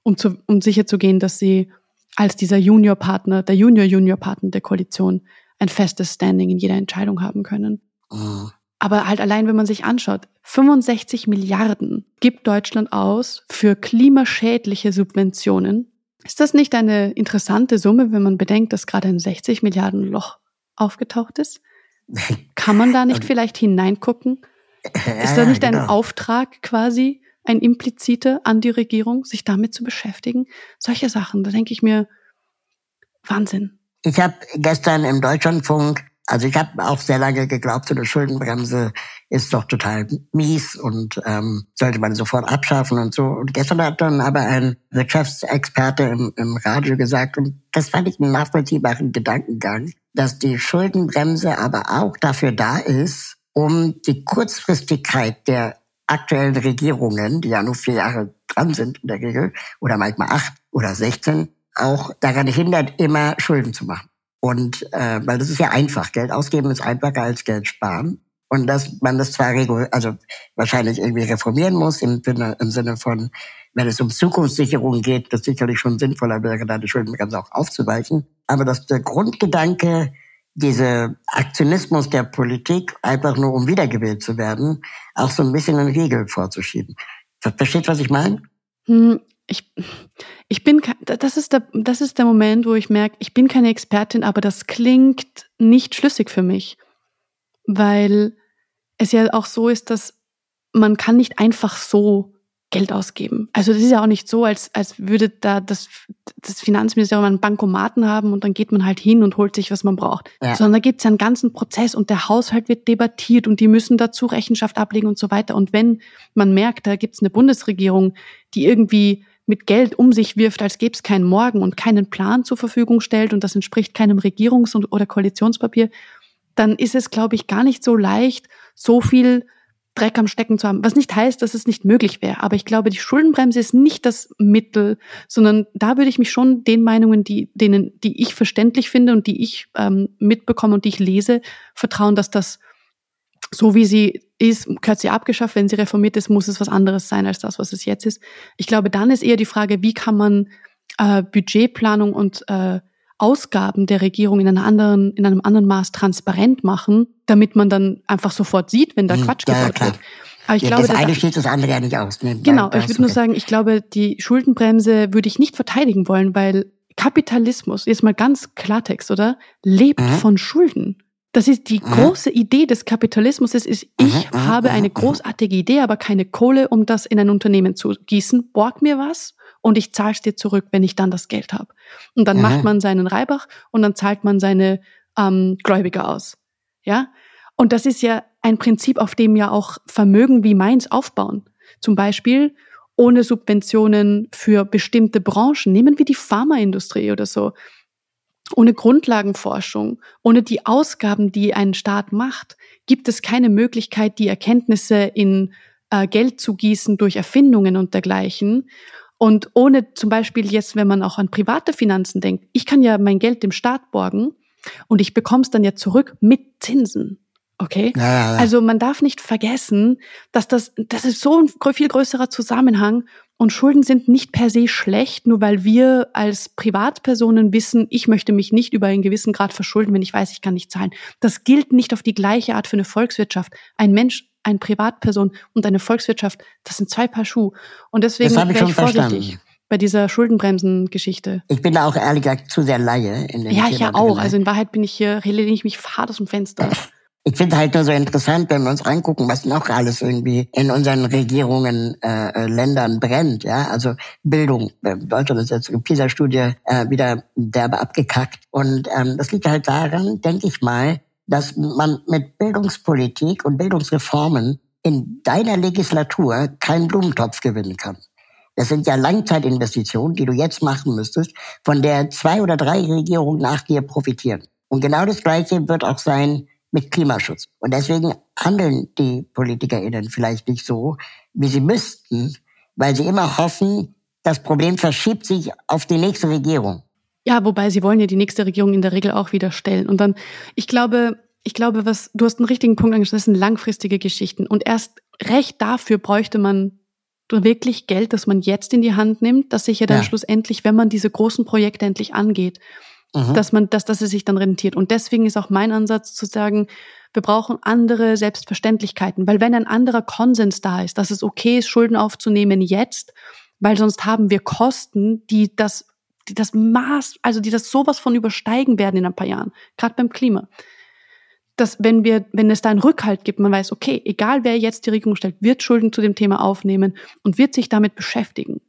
Speaker 2: um, zu, um sicher zu gehen, dass sie als dieser Junior-Partner, der Junior-Junior-Partner der Koalition ein festes Standing in jeder Entscheidung haben können. Mhm. Aber halt allein, wenn man sich anschaut, 65 Milliarden gibt Deutschland aus für klimaschädliche Subventionen. Ist das nicht eine interessante Summe, wenn man bedenkt, dass gerade ein 60 Milliarden Loch aufgetaucht ist? Kann man da nicht vielleicht hineingucken? Ist da nicht ein genau. Auftrag quasi ein impliziter an die Regierung, sich damit zu beschäftigen. Solche Sachen, da denke ich mir, Wahnsinn.
Speaker 1: Ich habe gestern im Deutschlandfunk, also ich habe auch sehr lange geglaubt, so eine Schuldenbremse ist doch total mies und ähm, sollte man sofort abschaffen und so. Und gestern hat dann aber ein Wirtschaftsexperte im, im Radio gesagt, und das fand ich einen nachvollziehbaren Gedankengang, dass die Schuldenbremse aber auch dafür da ist, um die Kurzfristigkeit der aktuellen Regierungen, die ja nur vier Jahre dran sind in der Regel, oder manchmal acht oder sechzehn, auch daran hindert, immer Schulden zu machen. Und äh, weil das ist ja einfach, Geld ausgeben ist einfacher als Geld sparen. Und dass man das zwar also wahrscheinlich irgendwie reformieren muss im Sinne, im Sinne von, wenn es um Zukunftssicherung geht, das sicherlich schon sinnvoller wäre, da die Schuldenbremse auch aufzuweichen. Aber dass der Grundgedanke diese Aktionismus der Politik, einfach nur um wiedergewählt zu werden, auch so ein bisschen einen Riegel vorzuschieben. Versteht, was ich meine?
Speaker 2: Hm, ich, ich bin, das ist der, das ist der Moment, wo ich merke, ich bin keine Expertin, aber das klingt nicht schlüssig für mich, weil es ja auch so ist, dass man kann nicht einfach so Geld ausgeben. Also das ist ja auch nicht so, als, als würde da das, das Finanzministerium einen Bankomaten haben und dann geht man halt hin und holt sich, was man braucht. Ja. Sondern da gibt es ja einen ganzen Prozess und der Haushalt wird debattiert und die müssen dazu Rechenschaft ablegen und so weiter. Und wenn man merkt, da gibt es eine Bundesregierung, die irgendwie mit Geld um sich wirft, als gäbe es keinen Morgen und keinen Plan zur Verfügung stellt und das entspricht keinem Regierungs- oder Koalitionspapier, dann ist es, glaube ich, gar nicht so leicht, so viel Dreck am Stecken zu haben. Was nicht heißt, dass es nicht möglich wäre. Aber ich glaube, die Schuldenbremse ist nicht das Mittel, sondern da würde ich mich schon den Meinungen, die, denen, die ich verständlich finde und die ich ähm, mitbekomme und die ich lese, vertrauen, dass das so wie sie ist, gehört sie abgeschafft. Wenn sie reformiert ist, muss es was anderes sein als das, was es jetzt ist. Ich glaube, dann ist eher die Frage, wie kann man äh, Budgetplanung und äh, Ausgaben der Regierung in, einer anderen, in einem anderen Maß transparent machen, damit man dann einfach sofort sieht, wenn da hm, Quatsch ja, gebaut wird.
Speaker 1: Aber ich ja, glaube, das eine schließt das andere ja nicht aus.
Speaker 2: Ne? Genau, ich würde nur sagen, ich glaube, die Schuldenbremse würde ich nicht verteidigen wollen, weil Kapitalismus, jetzt mal ganz Klartext, oder? Lebt mhm. von Schulden. Das ist die mhm. große Idee des Kapitalismus. Es ist, ich mhm. habe eine großartige Idee, aber keine Kohle, um das in ein Unternehmen zu gießen. Borg mir was und ich zahle es dir zurück, wenn ich dann das Geld habe. Und dann mhm. macht man seinen Reibach und dann zahlt man seine ähm, Gläubiger aus. Ja? Und das ist ja ein Prinzip, auf dem ja auch Vermögen wie meins aufbauen. Zum Beispiel ohne Subventionen für bestimmte Branchen. Nehmen wir die Pharmaindustrie oder so. Ohne Grundlagenforschung, ohne die Ausgaben, die ein Staat macht, gibt es keine Möglichkeit, die Erkenntnisse in äh, Geld zu gießen durch Erfindungen und dergleichen. Und ohne zum Beispiel jetzt, wenn man auch an private Finanzen denkt, ich kann ja mein Geld dem Staat borgen und ich bekomme es dann ja zurück mit Zinsen. Okay? Ja, ja, ja. Also man darf nicht vergessen, dass das, das ist so ein viel größerer Zusammenhang und Schulden sind nicht per se schlecht, nur weil wir als Privatpersonen wissen, ich möchte mich nicht über einen gewissen Grad verschulden, wenn ich weiß, ich kann nicht zahlen. Das gilt nicht auf die gleiche Art für eine Volkswirtschaft. Ein Mensch eine Privatperson und eine Volkswirtschaft, das sind zwei Paar Schuhe. Und deswegen wäre ich, ich vorsichtig. Verstanden bei dieser Schuldenbremsen-Geschichte.
Speaker 1: Ich bin da auch ehrlich gesagt zu sehr Laie
Speaker 2: in dem Ja, ich ja auch. Also in Wahrheit bin ich hier, lehne ich mich fad aus dem Fenster.
Speaker 1: Ich finde halt nur so interessant, wenn wir uns reingucken, was noch alles irgendwie in unseren Regierungen, äh, äh Ländern brennt. Ja, also Bildung. Äh, Deutschland ist jetzt in PISA-Studie äh, wieder derbe abgekackt. Und ähm, das liegt halt daran, denke ich mal, dass man mit Bildungspolitik und Bildungsreformen in deiner Legislatur keinen Blumentopf gewinnen kann. Das sind ja Langzeitinvestitionen, die du jetzt machen müsstest, von der zwei oder drei Regierungen nach dir profitieren. Und genau das Gleiche wird auch sein mit Klimaschutz. Und deswegen handeln die PolitikerInnen vielleicht nicht so, wie sie müssten, weil sie immer hoffen, das Problem verschiebt sich auf die nächste Regierung.
Speaker 2: Ja, wobei sie wollen ja die nächste Regierung in der Regel auch wieder stellen. Und dann, ich glaube, ich glaube, was, du hast einen richtigen Punkt angesprochen, das sind langfristige Geschichten. Und erst recht dafür bräuchte man wirklich Geld, das man jetzt in die Hand nimmt, dass sich ja dann ja. schlussendlich, wenn man diese großen Projekte endlich angeht, mhm. dass man, dass, dass es sich dann rentiert. Und deswegen ist auch mein Ansatz zu sagen, wir brauchen andere Selbstverständlichkeiten, weil wenn ein anderer Konsens da ist, dass es okay ist, Schulden aufzunehmen jetzt, weil sonst haben wir Kosten, die das die das Maß, also die das sowas von übersteigen werden in ein paar Jahren, gerade beim Klima. Dass wenn wir, wenn es da einen Rückhalt gibt, man weiß, okay, egal wer jetzt die Regierung stellt, wird Schulden zu dem Thema aufnehmen und wird sich damit beschäftigen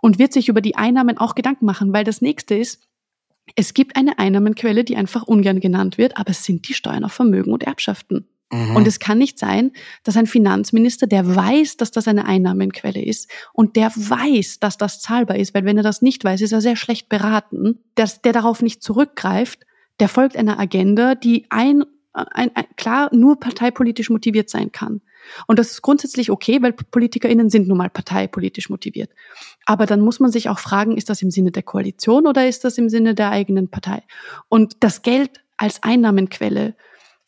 Speaker 2: und wird sich über die Einnahmen auch Gedanken machen, weil das nächste ist, es gibt eine Einnahmenquelle, die einfach ungern genannt wird, aber es sind die Steuern auf Vermögen und Erbschaften. Mhm. Und es kann nicht sein, dass ein Finanzminister, der weiß, dass das eine Einnahmenquelle ist und der weiß, dass das zahlbar ist, weil wenn er das nicht weiß, ist er sehr schlecht beraten, dass der darauf nicht zurückgreift, der folgt einer Agenda, die ein, ein, ein klar nur parteipolitisch motiviert sein kann. Und das ist grundsätzlich okay, weil PolitikerInnen sind nun mal parteipolitisch motiviert. Aber dann muss man sich auch fragen, ist das im Sinne der Koalition oder ist das im Sinne der eigenen Partei? Und das Geld als Einnahmenquelle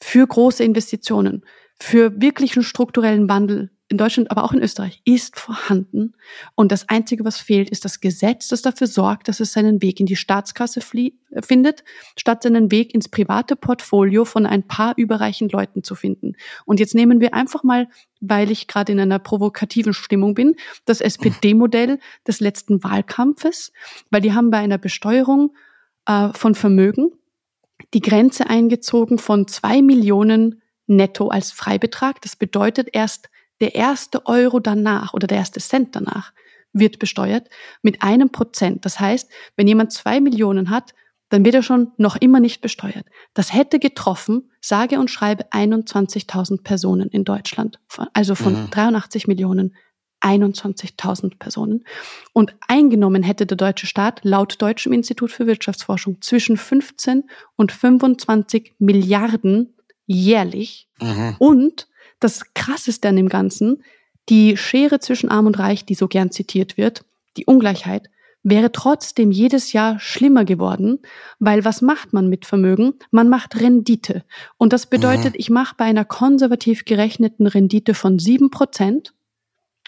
Speaker 2: für große Investitionen, für wirklichen strukturellen Wandel in Deutschland, aber auch in Österreich, ist vorhanden. Und das Einzige, was fehlt, ist das Gesetz, das dafür sorgt, dass es seinen Weg in die Staatskasse äh, findet, statt seinen Weg ins private Portfolio von ein paar überreichen Leuten zu finden. Und jetzt nehmen wir einfach mal, weil ich gerade in einer provokativen Stimmung bin, das SPD-Modell des letzten Wahlkampfes, weil die haben bei einer Besteuerung äh, von Vermögen die Grenze eingezogen von zwei Millionen netto als Freibetrag. Das bedeutet erst der erste Euro danach oder der erste Cent danach wird besteuert mit einem Prozent. Das heißt, wenn jemand zwei Millionen hat, dann wird er schon noch immer nicht besteuert. Das hätte getroffen, sage und schreibe 21.000 Personen in Deutschland, also von mhm. 83 Millionen 21.000 Personen. Und eingenommen hätte der deutsche Staat laut Deutschem Institut für Wirtschaftsforschung zwischen 15 und 25 Milliarden jährlich. Mhm. Und das Krasseste an dem Ganzen, die Schere zwischen Arm und Reich, die so gern zitiert wird, die Ungleichheit, wäre trotzdem jedes Jahr schlimmer geworden, weil was macht man mit Vermögen? Man macht Rendite. Und das bedeutet, mhm. ich mache bei einer konservativ gerechneten Rendite von sieben Prozent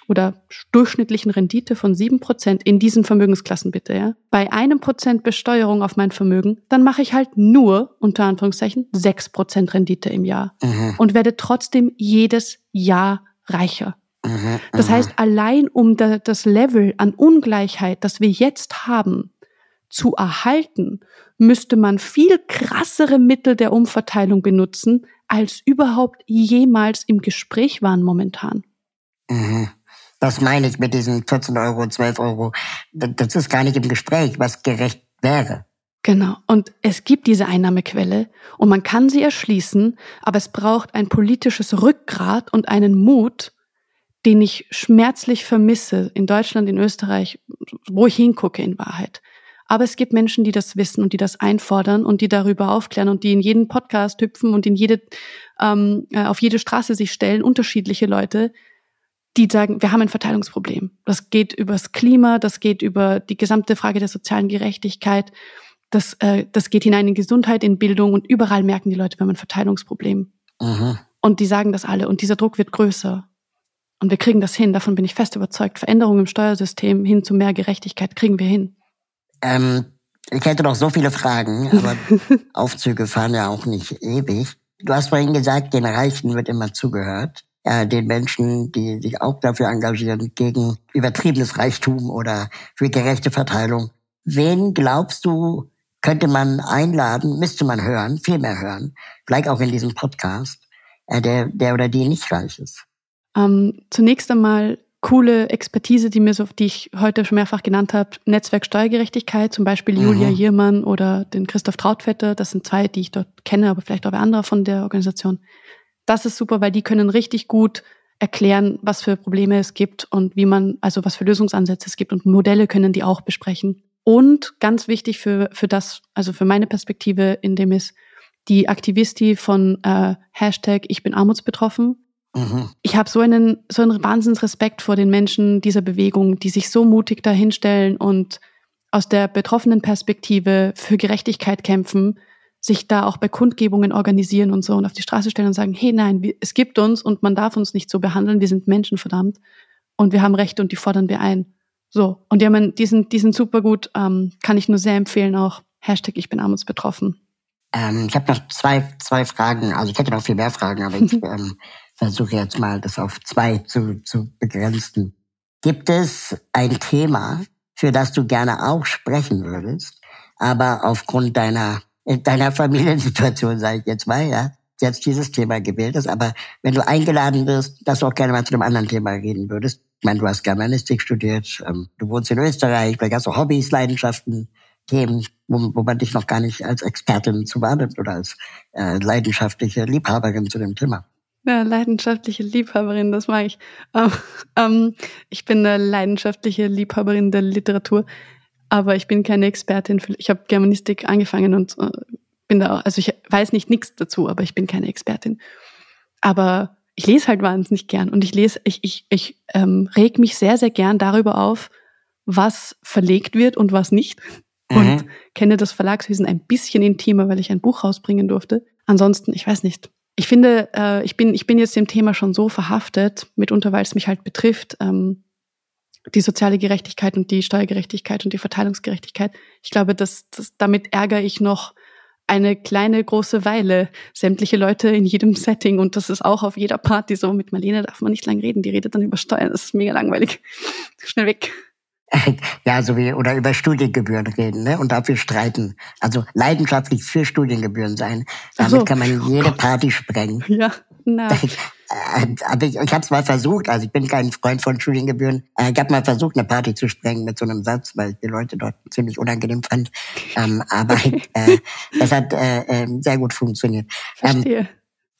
Speaker 2: oder durchschnittlichen Rendite von sieben Prozent in diesen Vermögensklassen bitte, ja, bei einem Prozent Besteuerung auf mein Vermögen, dann mache ich halt nur, unter Anführungszeichen, sechs Prozent Rendite im Jahr mhm. und werde trotzdem jedes Jahr reicher. Mhm, das heißt, allein um da, das Level an Ungleichheit, das wir jetzt haben, zu erhalten, müsste man viel krassere Mittel der Umverteilung benutzen, als überhaupt jemals im Gespräch waren momentan.
Speaker 1: Mhm. Das meine ich mit diesen 14 Euro, 12 Euro. Das ist gar nicht im Gespräch, was gerecht wäre.
Speaker 2: Genau. Und es gibt diese Einnahmequelle und man kann sie erschließen, aber es braucht ein politisches Rückgrat und einen Mut, den ich schmerzlich vermisse in Deutschland, in Österreich, wo ich hingucke in Wahrheit. Aber es gibt Menschen, die das wissen und die das einfordern und die darüber aufklären und die in jeden Podcast hüpfen und in jede, ähm, äh, auf jede Straße sich stellen, unterschiedliche Leute, die sagen, wir haben ein Verteilungsproblem. Das geht übers Klima, das geht über die gesamte Frage der sozialen Gerechtigkeit, das, äh, das geht hinein in Gesundheit, in Bildung und überall merken die Leute, wir haben ein Verteilungsproblem. Mhm. Und die sagen das alle und dieser Druck wird größer. Und wir kriegen das hin, davon bin ich fest überzeugt. Veränderungen im Steuersystem hin zu mehr Gerechtigkeit kriegen wir hin.
Speaker 1: Ähm, ich hätte noch so viele Fragen, aber Aufzüge fahren ja auch nicht ewig. Du hast vorhin gesagt, den Reichen wird immer zugehört äh, den Menschen, die sich auch dafür engagieren, gegen übertriebenes Reichtum oder für gerechte Verteilung. Wen glaubst du, könnte man einladen, müsste man hören, viel mehr hören, vielleicht auch in diesem Podcast, äh, der, der oder die nicht reich ist?
Speaker 2: Ähm, zunächst einmal coole Expertise, die mir so, die ich heute schon mehrfach genannt habe, Netzwerk Steuergerechtigkeit, zum Beispiel Julia mhm. Jiermann oder den Christoph Trautvetter, das sind zwei, die ich dort kenne, aber vielleicht auch andere von der Organisation. Das ist super, weil die können richtig gut erklären, was für Probleme es gibt und wie man, also was für Lösungsansätze es gibt und Modelle können die auch besprechen. Und ganz wichtig für, für das, also für meine Perspektive in dem ist die Aktivisti von äh, Hashtag Ich bin armutsbetroffen. Mhm. Ich habe so einen, so einen Wahnsinnsrespekt vor den Menschen dieser Bewegung, die sich so mutig dahinstellen und aus der betroffenen Perspektive für Gerechtigkeit kämpfen sich da auch bei Kundgebungen organisieren und so und auf die Straße stellen und sagen, hey nein, es gibt uns und man darf uns nicht so behandeln, wir sind Menschen, verdammt. Und wir haben Rechte und die fordern wir ein. So. Und die, haben, die, sind, die sind super gut, ähm, kann ich nur sehr empfehlen auch. Hashtag ich bin armutsbetroffen.
Speaker 1: Ähm, ich habe noch zwei, zwei Fragen. Also ich hätte noch viel mehr Fragen, aber ich ähm, versuche jetzt mal das auf zwei zu, zu begrenzen. Gibt es ein Thema, für das du gerne auch sprechen würdest, aber aufgrund deiner in deiner Familiensituation, sage ich jetzt mal, ja, jetzt dieses Thema gewählt ist. Aber wenn du eingeladen wirst, dass du auch gerne mal zu einem anderen Thema reden würdest. Ich meine, du hast Germanistik studiert, ähm, du wohnst in Österreich, vielleicht hast du Hobbys, Leidenschaften, Themen, wo, wo man dich noch gar nicht als Expertin zu wahrnimmt oder als äh, leidenschaftliche Liebhaberin zu dem Thema.
Speaker 2: Ja, leidenschaftliche Liebhaberin, das mag ich. Ähm, ähm, ich bin eine leidenschaftliche Liebhaberin der Literatur aber ich bin keine Expertin. Für, ich habe Germanistik angefangen und äh, bin da auch, also ich weiß nicht nichts dazu, aber ich bin keine Expertin. Aber ich lese halt wahnsinnig gern und ich lese, ich, ich, ich ähm, reg mich sehr, sehr gern darüber auf, was verlegt wird und was nicht. Mhm. Und kenne das Verlagswesen ein bisschen intimer, weil ich ein Buch rausbringen durfte. Ansonsten, ich weiß nicht, ich finde, äh, ich, bin, ich bin jetzt dem Thema schon so verhaftet, mitunter, weil es mich halt betrifft, ähm, die soziale Gerechtigkeit und die Steuergerechtigkeit und die Verteilungsgerechtigkeit. Ich glaube, dass, dass damit ärgere ich noch eine kleine große Weile sämtliche Leute in jedem Setting und das ist auch auf jeder Party so. Mit Marlene darf man nicht lang reden, die redet dann über Steuern, das ist mega langweilig. Schnell weg.
Speaker 1: Ja, so wie, oder über Studiengebühren reden, ne? Und dafür streiten. Also leidenschaftlich für Studiengebühren sein. Damit so. kann man jede Party sprengen.
Speaker 2: Ja, na.
Speaker 1: Aber ich, ich habe es mal versucht, also ich bin kein Freund von Studiengebühren. Äh, ich habe mal versucht, eine Party zu sprengen mit so einem Satz, weil ich die Leute dort ziemlich unangenehm fand. Ähm, aber äh, das hat äh, äh, sehr gut funktioniert.
Speaker 2: Ähm, Verstehe.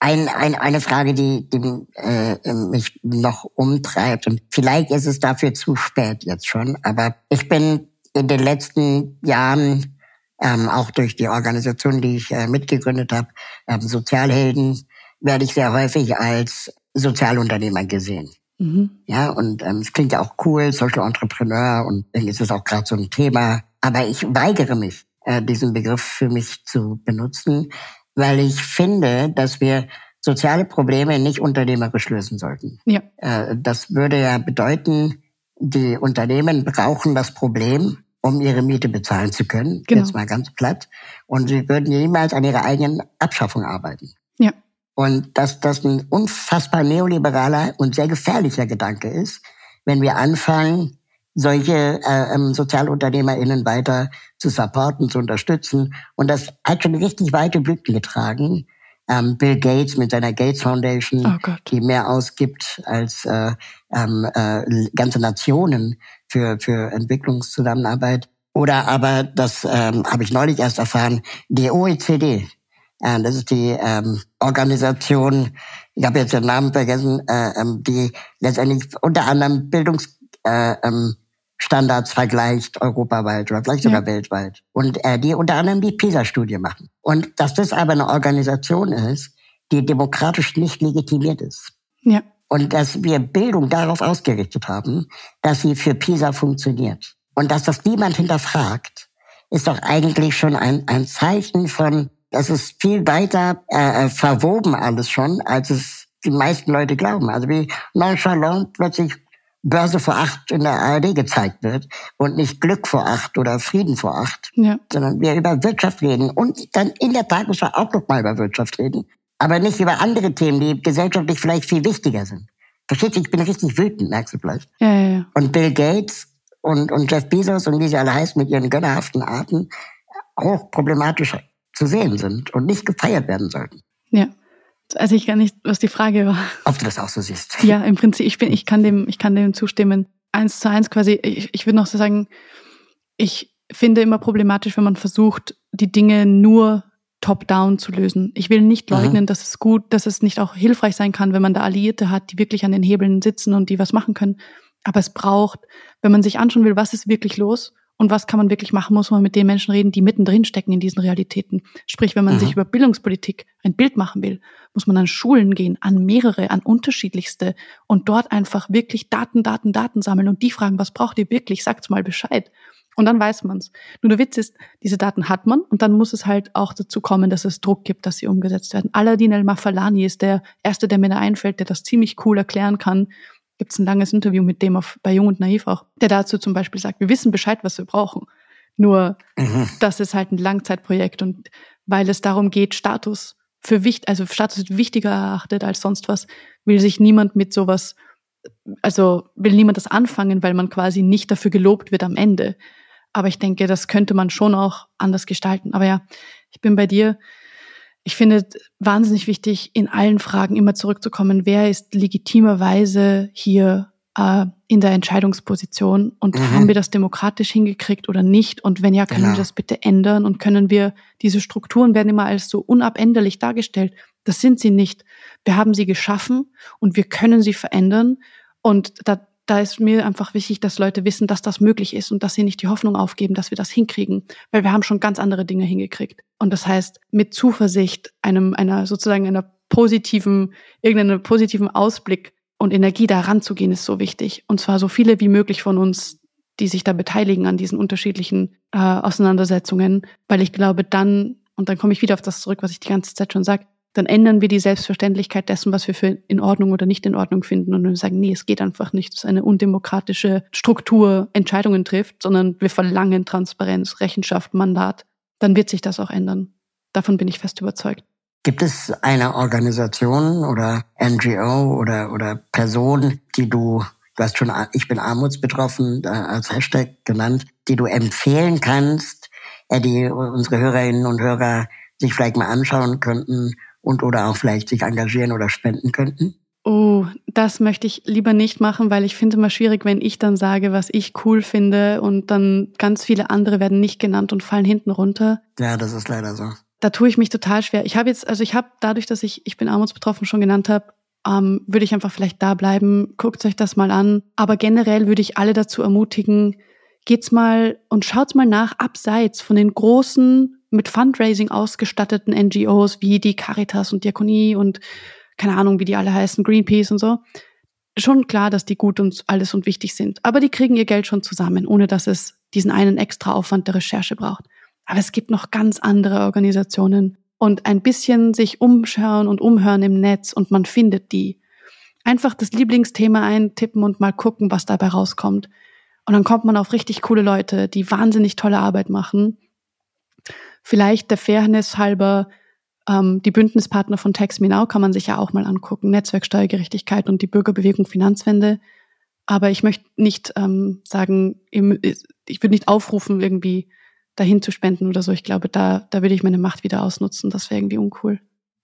Speaker 1: Ein, ein, eine Frage, die, die äh, mich noch umtreibt und vielleicht ist es dafür zu spät jetzt schon, aber ich bin in den letzten Jahren ähm, auch durch die Organisation, die ich äh, mitgegründet habe, ähm, Sozialhelden, werde ich sehr häufig als Sozialunternehmer gesehen. Mhm. Ja, und ähm, es klingt ja auch cool, Social Entrepreneur, und es ist auch gerade so ein Thema. Aber ich weigere mich, äh, diesen Begriff für mich zu benutzen, weil ich finde, dass wir soziale Probleme nicht unternehmerisch lösen sollten. Ja. Äh, das würde ja bedeuten, die Unternehmen brauchen das Problem, um ihre Miete bezahlen zu können. Genau. Jetzt mal ganz platt. Und sie würden niemals an ihrer eigenen Abschaffung arbeiten. Ja. Und dass das ein unfassbar neoliberaler und sehr gefährlicher Gedanke ist, wenn wir anfangen, solche äh, ähm, SozialunternehmerInnen weiter zu supporten, zu unterstützen. Und das hat schon richtig weite Blüten getragen. Ähm, Bill Gates mit seiner Gates Foundation, oh die mehr ausgibt als äh, ähm, äh, ganze Nationen für, für Entwicklungszusammenarbeit. Oder aber, das ähm, habe ich neulich erst erfahren, die OECD, das ist die ähm, Organisation, ich habe jetzt den Namen vergessen, äh, ähm, die letztendlich unter anderem Bildungsstandards äh, vergleicht europaweit oder vielleicht sogar ja. weltweit. Und äh, die unter anderem die PISA-Studie machen. Und dass das aber eine Organisation ist, die demokratisch nicht legitimiert ist. Ja. Und dass wir Bildung darauf ausgerichtet haben, dass sie für PISA funktioniert. Und dass das niemand hinterfragt, ist doch eigentlich schon ein, ein Zeichen von das ist viel weiter äh, äh, verwoben alles schon, als es die meisten Leute glauben. Also wie nonchalant plötzlich Börse vor acht in der ARD gezeigt wird und nicht Glück vor acht oder Frieden vor acht, ja. sondern wir über Wirtschaft reden und dann in der Tagesschau auch noch mal über Wirtschaft reden, aber nicht über andere Themen, die gesellschaftlich vielleicht viel wichtiger sind. Verstehst du? Ich bin richtig wütend, merkst du vielleicht. Ja, ja, ja. Und Bill Gates und, und Jeff Bezos und wie sie alle heißen mit ihren gönnerhaften Arten auch problematisch zu sehen sind und nicht gefeiert werden sollten.
Speaker 2: Ja. Also ich gar nicht, was die Frage war.
Speaker 1: Ob du das auch so siehst.
Speaker 2: Ja, im Prinzip, ich bin, ich kann dem, ich kann dem zustimmen. Eins zu eins quasi, ich, ich würde noch so sagen, ich finde immer problematisch, wenn man versucht, die Dinge nur top-down zu lösen. Ich will nicht mhm. leugnen, mhm. dass es gut, dass es nicht auch hilfreich sein kann, wenn man da Alliierte hat, die wirklich an den Hebeln sitzen und die was machen können. Aber es braucht, wenn man sich anschauen will, was ist wirklich los und was kann man wirklich machen, muss man mit den Menschen reden, die mittendrin stecken in diesen Realitäten. Sprich, wenn man mhm. sich über Bildungspolitik ein Bild machen will, muss man an Schulen gehen, an mehrere, an unterschiedlichste und dort einfach wirklich Daten, Daten, Daten sammeln und die fragen, was braucht ihr wirklich, sagt's mal Bescheid. Und dann weiß man's. Nur der Witz ist, diese Daten hat man und dann muss es halt auch dazu kommen, dass es Druck gibt, dass sie umgesetzt werden. Aladdin El-Mafalani ist der erste, der mir da einfällt, der das ziemlich cool erklären kann, gibt es ein langes Interview mit dem auf, bei Jung und Naiv auch, der dazu zum Beispiel sagt, wir wissen Bescheid, was wir brauchen. Nur, mhm. das ist halt ein Langzeitprojekt und weil es darum geht, Status für wichtig, also Status wird wichtiger erachtet als sonst was, will sich niemand mit sowas, also will niemand das anfangen, weil man quasi nicht dafür gelobt wird am Ende. Aber ich denke, das könnte man schon auch anders gestalten. Aber ja, ich bin bei dir ich finde wahnsinnig wichtig, in allen Fragen immer zurückzukommen, wer ist legitimerweise hier äh, in der Entscheidungsposition und mhm. haben wir das demokratisch hingekriegt oder nicht? Und wenn ja, können genau. wir das bitte ändern und können wir, diese Strukturen werden immer als so unabänderlich dargestellt. Das sind sie nicht. Wir haben sie geschaffen und wir können sie verändern. Und da, da ist mir einfach wichtig, dass Leute wissen, dass das möglich ist und dass sie nicht die Hoffnung aufgeben, dass wir das hinkriegen, weil wir haben schon ganz andere Dinge hingekriegt. Und das heißt, mit Zuversicht, einem, einer sozusagen einer positiven, irgendeinem positiven Ausblick und Energie da ranzugehen, ist so wichtig. Und zwar so viele wie möglich von uns, die sich da beteiligen an diesen unterschiedlichen äh, Auseinandersetzungen, weil ich glaube, dann, und dann komme ich wieder auf das zurück, was ich die ganze Zeit schon sage, dann ändern wir die Selbstverständlichkeit dessen, was wir für in Ordnung oder nicht in Ordnung finden. Und wir sagen, nee, es geht einfach nicht, dass eine undemokratische Struktur Entscheidungen trifft, sondern wir verlangen Transparenz, Rechenschaft, Mandat. Dann wird sich das auch ändern. Davon bin ich fest überzeugt.
Speaker 1: Gibt es eine Organisation oder NGO oder, oder Person, die du, du hast schon, ich bin armutsbetroffen äh, als Hashtag genannt, die du empfehlen kannst, äh, die unsere Hörerinnen und Hörer sich vielleicht mal anschauen könnten und oder auch vielleicht sich engagieren oder spenden könnten?
Speaker 2: Oh, das möchte ich lieber nicht machen, weil ich finde immer schwierig, wenn ich dann sage, was ich cool finde und dann ganz viele andere werden nicht genannt und fallen hinten runter.
Speaker 1: Ja, das ist leider so.
Speaker 2: Da tue ich mich total schwer. Ich habe jetzt, also ich habe dadurch, dass ich ich bin armutsbetroffen schon genannt habe, ähm, würde ich einfach vielleicht da bleiben. Guckt euch das mal an. Aber generell würde ich alle dazu ermutigen, geht's mal und schaut's mal nach abseits von den großen mit Fundraising ausgestatteten NGOs wie die Caritas und Diakonie und keine Ahnung, wie die alle heißen, Greenpeace und so. Schon klar, dass die gut und alles und wichtig sind. Aber die kriegen ihr Geld schon zusammen, ohne dass es diesen einen extra Aufwand der Recherche braucht. Aber es gibt noch ganz andere Organisationen und ein bisschen sich umschauen und umhören im Netz und man findet die. Einfach das Lieblingsthema eintippen und mal gucken, was dabei rauskommt. Und dann kommt man auf richtig coole Leute, die wahnsinnig tolle Arbeit machen. Vielleicht der Fairness halber ähm, die Bündnispartner von Tax Me Now kann man sich ja auch mal angucken. Netzwerk Steuergerechtigkeit und die Bürgerbewegung Finanzwende. Aber ich möchte nicht ähm, sagen, ich würde nicht aufrufen, irgendwie dahin zu spenden oder so. Ich glaube, da, da würde ich meine Macht wieder ausnutzen. Das wäre irgendwie uncool.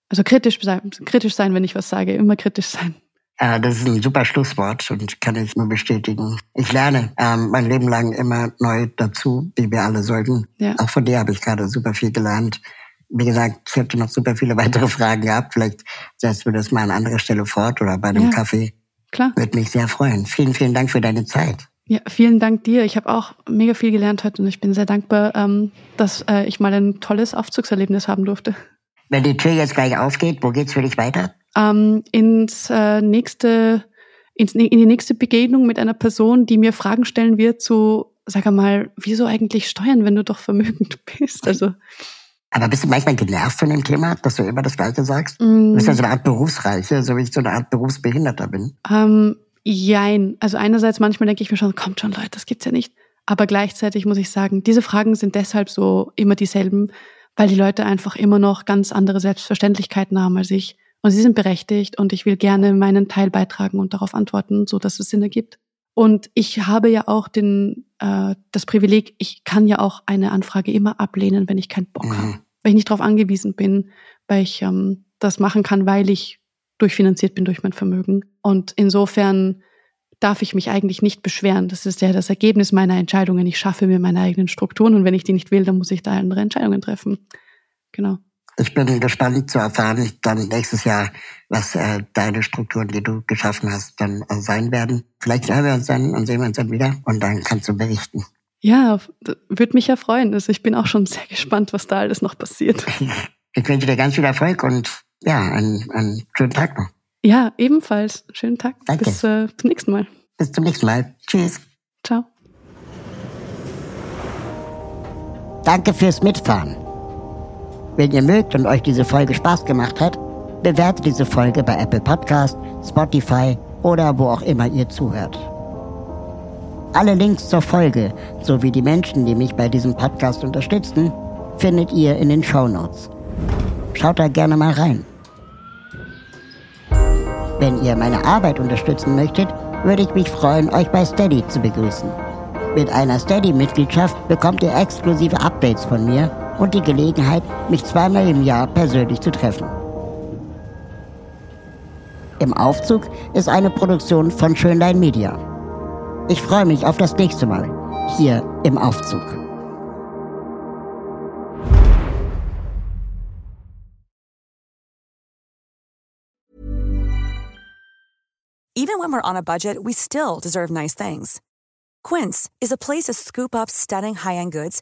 Speaker 2: Also kritisch sein, kritisch sein, wenn ich was sage, immer kritisch sein.
Speaker 1: Äh, das ist ein super Schlusswort und kann ich nur bestätigen. Ich lerne ähm, mein Leben lang immer neu dazu, wie wir alle sollten. Ja. Auch von dir habe ich gerade super viel gelernt. Wie gesagt, ich hätte noch super viele weitere Fragen gehabt. Vielleicht setzen wir das mal an anderer Stelle fort oder bei einem ja. Kaffee. Klar. Würde mich sehr freuen. Vielen, vielen Dank für deine Zeit.
Speaker 2: Ja, vielen Dank dir. Ich habe auch mega viel gelernt heute und ich bin sehr dankbar, ähm, dass äh, ich mal ein tolles Aufzugserlebnis haben durfte.
Speaker 1: Wenn die Tür jetzt gleich aufgeht, wo geht's für dich weiter?
Speaker 2: Ähm, ins äh, nächste, ins, in die nächste Begegnung mit einer Person, die mir Fragen stellen wird zu, sag mal, wieso eigentlich steuern, wenn du doch vermögend bist? Also
Speaker 1: aber bist du manchmal genervt von dem Thema, dass du immer das Gleiche sagst? Mm. Du bist ja so eine Art Berufsreiche, so wie ich so eine Art Berufsbehinderter bin.
Speaker 2: Ähm, jein. Also einerseits manchmal denke ich mir schon, kommt schon Leute, das gibt's ja nicht. Aber gleichzeitig muss ich sagen, diese Fragen sind deshalb so immer dieselben, weil die Leute einfach immer noch ganz andere Selbstverständlichkeiten haben als ich. Und sie sind berechtigt und ich will gerne meinen Teil beitragen und darauf antworten, so dass es Sinn ergibt. Und ich habe ja auch den, äh, das Privileg, ich kann ja auch eine Anfrage immer ablehnen, wenn ich keinen Bock mhm. habe. Weil ich nicht darauf angewiesen bin, weil ich ähm, das machen kann, weil ich durchfinanziert bin durch mein Vermögen. Und insofern darf ich mich eigentlich nicht beschweren. Das ist ja das Ergebnis meiner Entscheidungen. Ich schaffe mir meine eigenen Strukturen und wenn ich die nicht will, dann muss ich da andere Entscheidungen treffen. Genau.
Speaker 1: Ich bin gespannt zu erfahren, dann nächstes Jahr, was äh, deine Strukturen, die du geschaffen hast, dann äh, sein werden. Vielleicht hören wir uns dann und sehen wir uns dann wieder und dann kannst du berichten.
Speaker 2: Ja, würde mich ja freuen. Also ich bin auch schon sehr gespannt, was da alles noch passiert.
Speaker 1: Ich wünsche dir ganz viel Erfolg und ja, einen, einen schönen Tag noch.
Speaker 2: Ja, ebenfalls. Schönen Tag.
Speaker 1: Danke.
Speaker 2: Bis äh, zum nächsten Mal.
Speaker 1: Bis zum nächsten Mal. Tschüss.
Speaker 2: Ciao.
Speaker 1: Danke fürs Mitfahren. Wenn ihr mögt und euch diese Folge Spaß gemacht hat, bewertet diese Folge bei Apple Podcast, Spotify oder wo auch immer ihr zuhört. Alle Links zur Folge sowie die Menschen, die mich bei diesem Podcast unterstützen, findet ihr in den Show Notes. Schaut da gerne mal rein. Wenn ihr meine Arbeit unterstützen möchtet, würde ich mich freuen, euch bei Steady zu begrüßen. Mit einer Steady-Mitgliedschaft bekommt ihr exklusive Updates von mir und die Gelegenheit, mich zweimal im Jahr persönlich zu treffen. Im Aufzug ist eine Produktion von Schönlein Media. Ich freue mich auf das nächste Mal hier im Aufzug.
Speaker 4: Even when we're on a budget, we still deserve nice things. Quince is a place to scoop up stunning high-end goods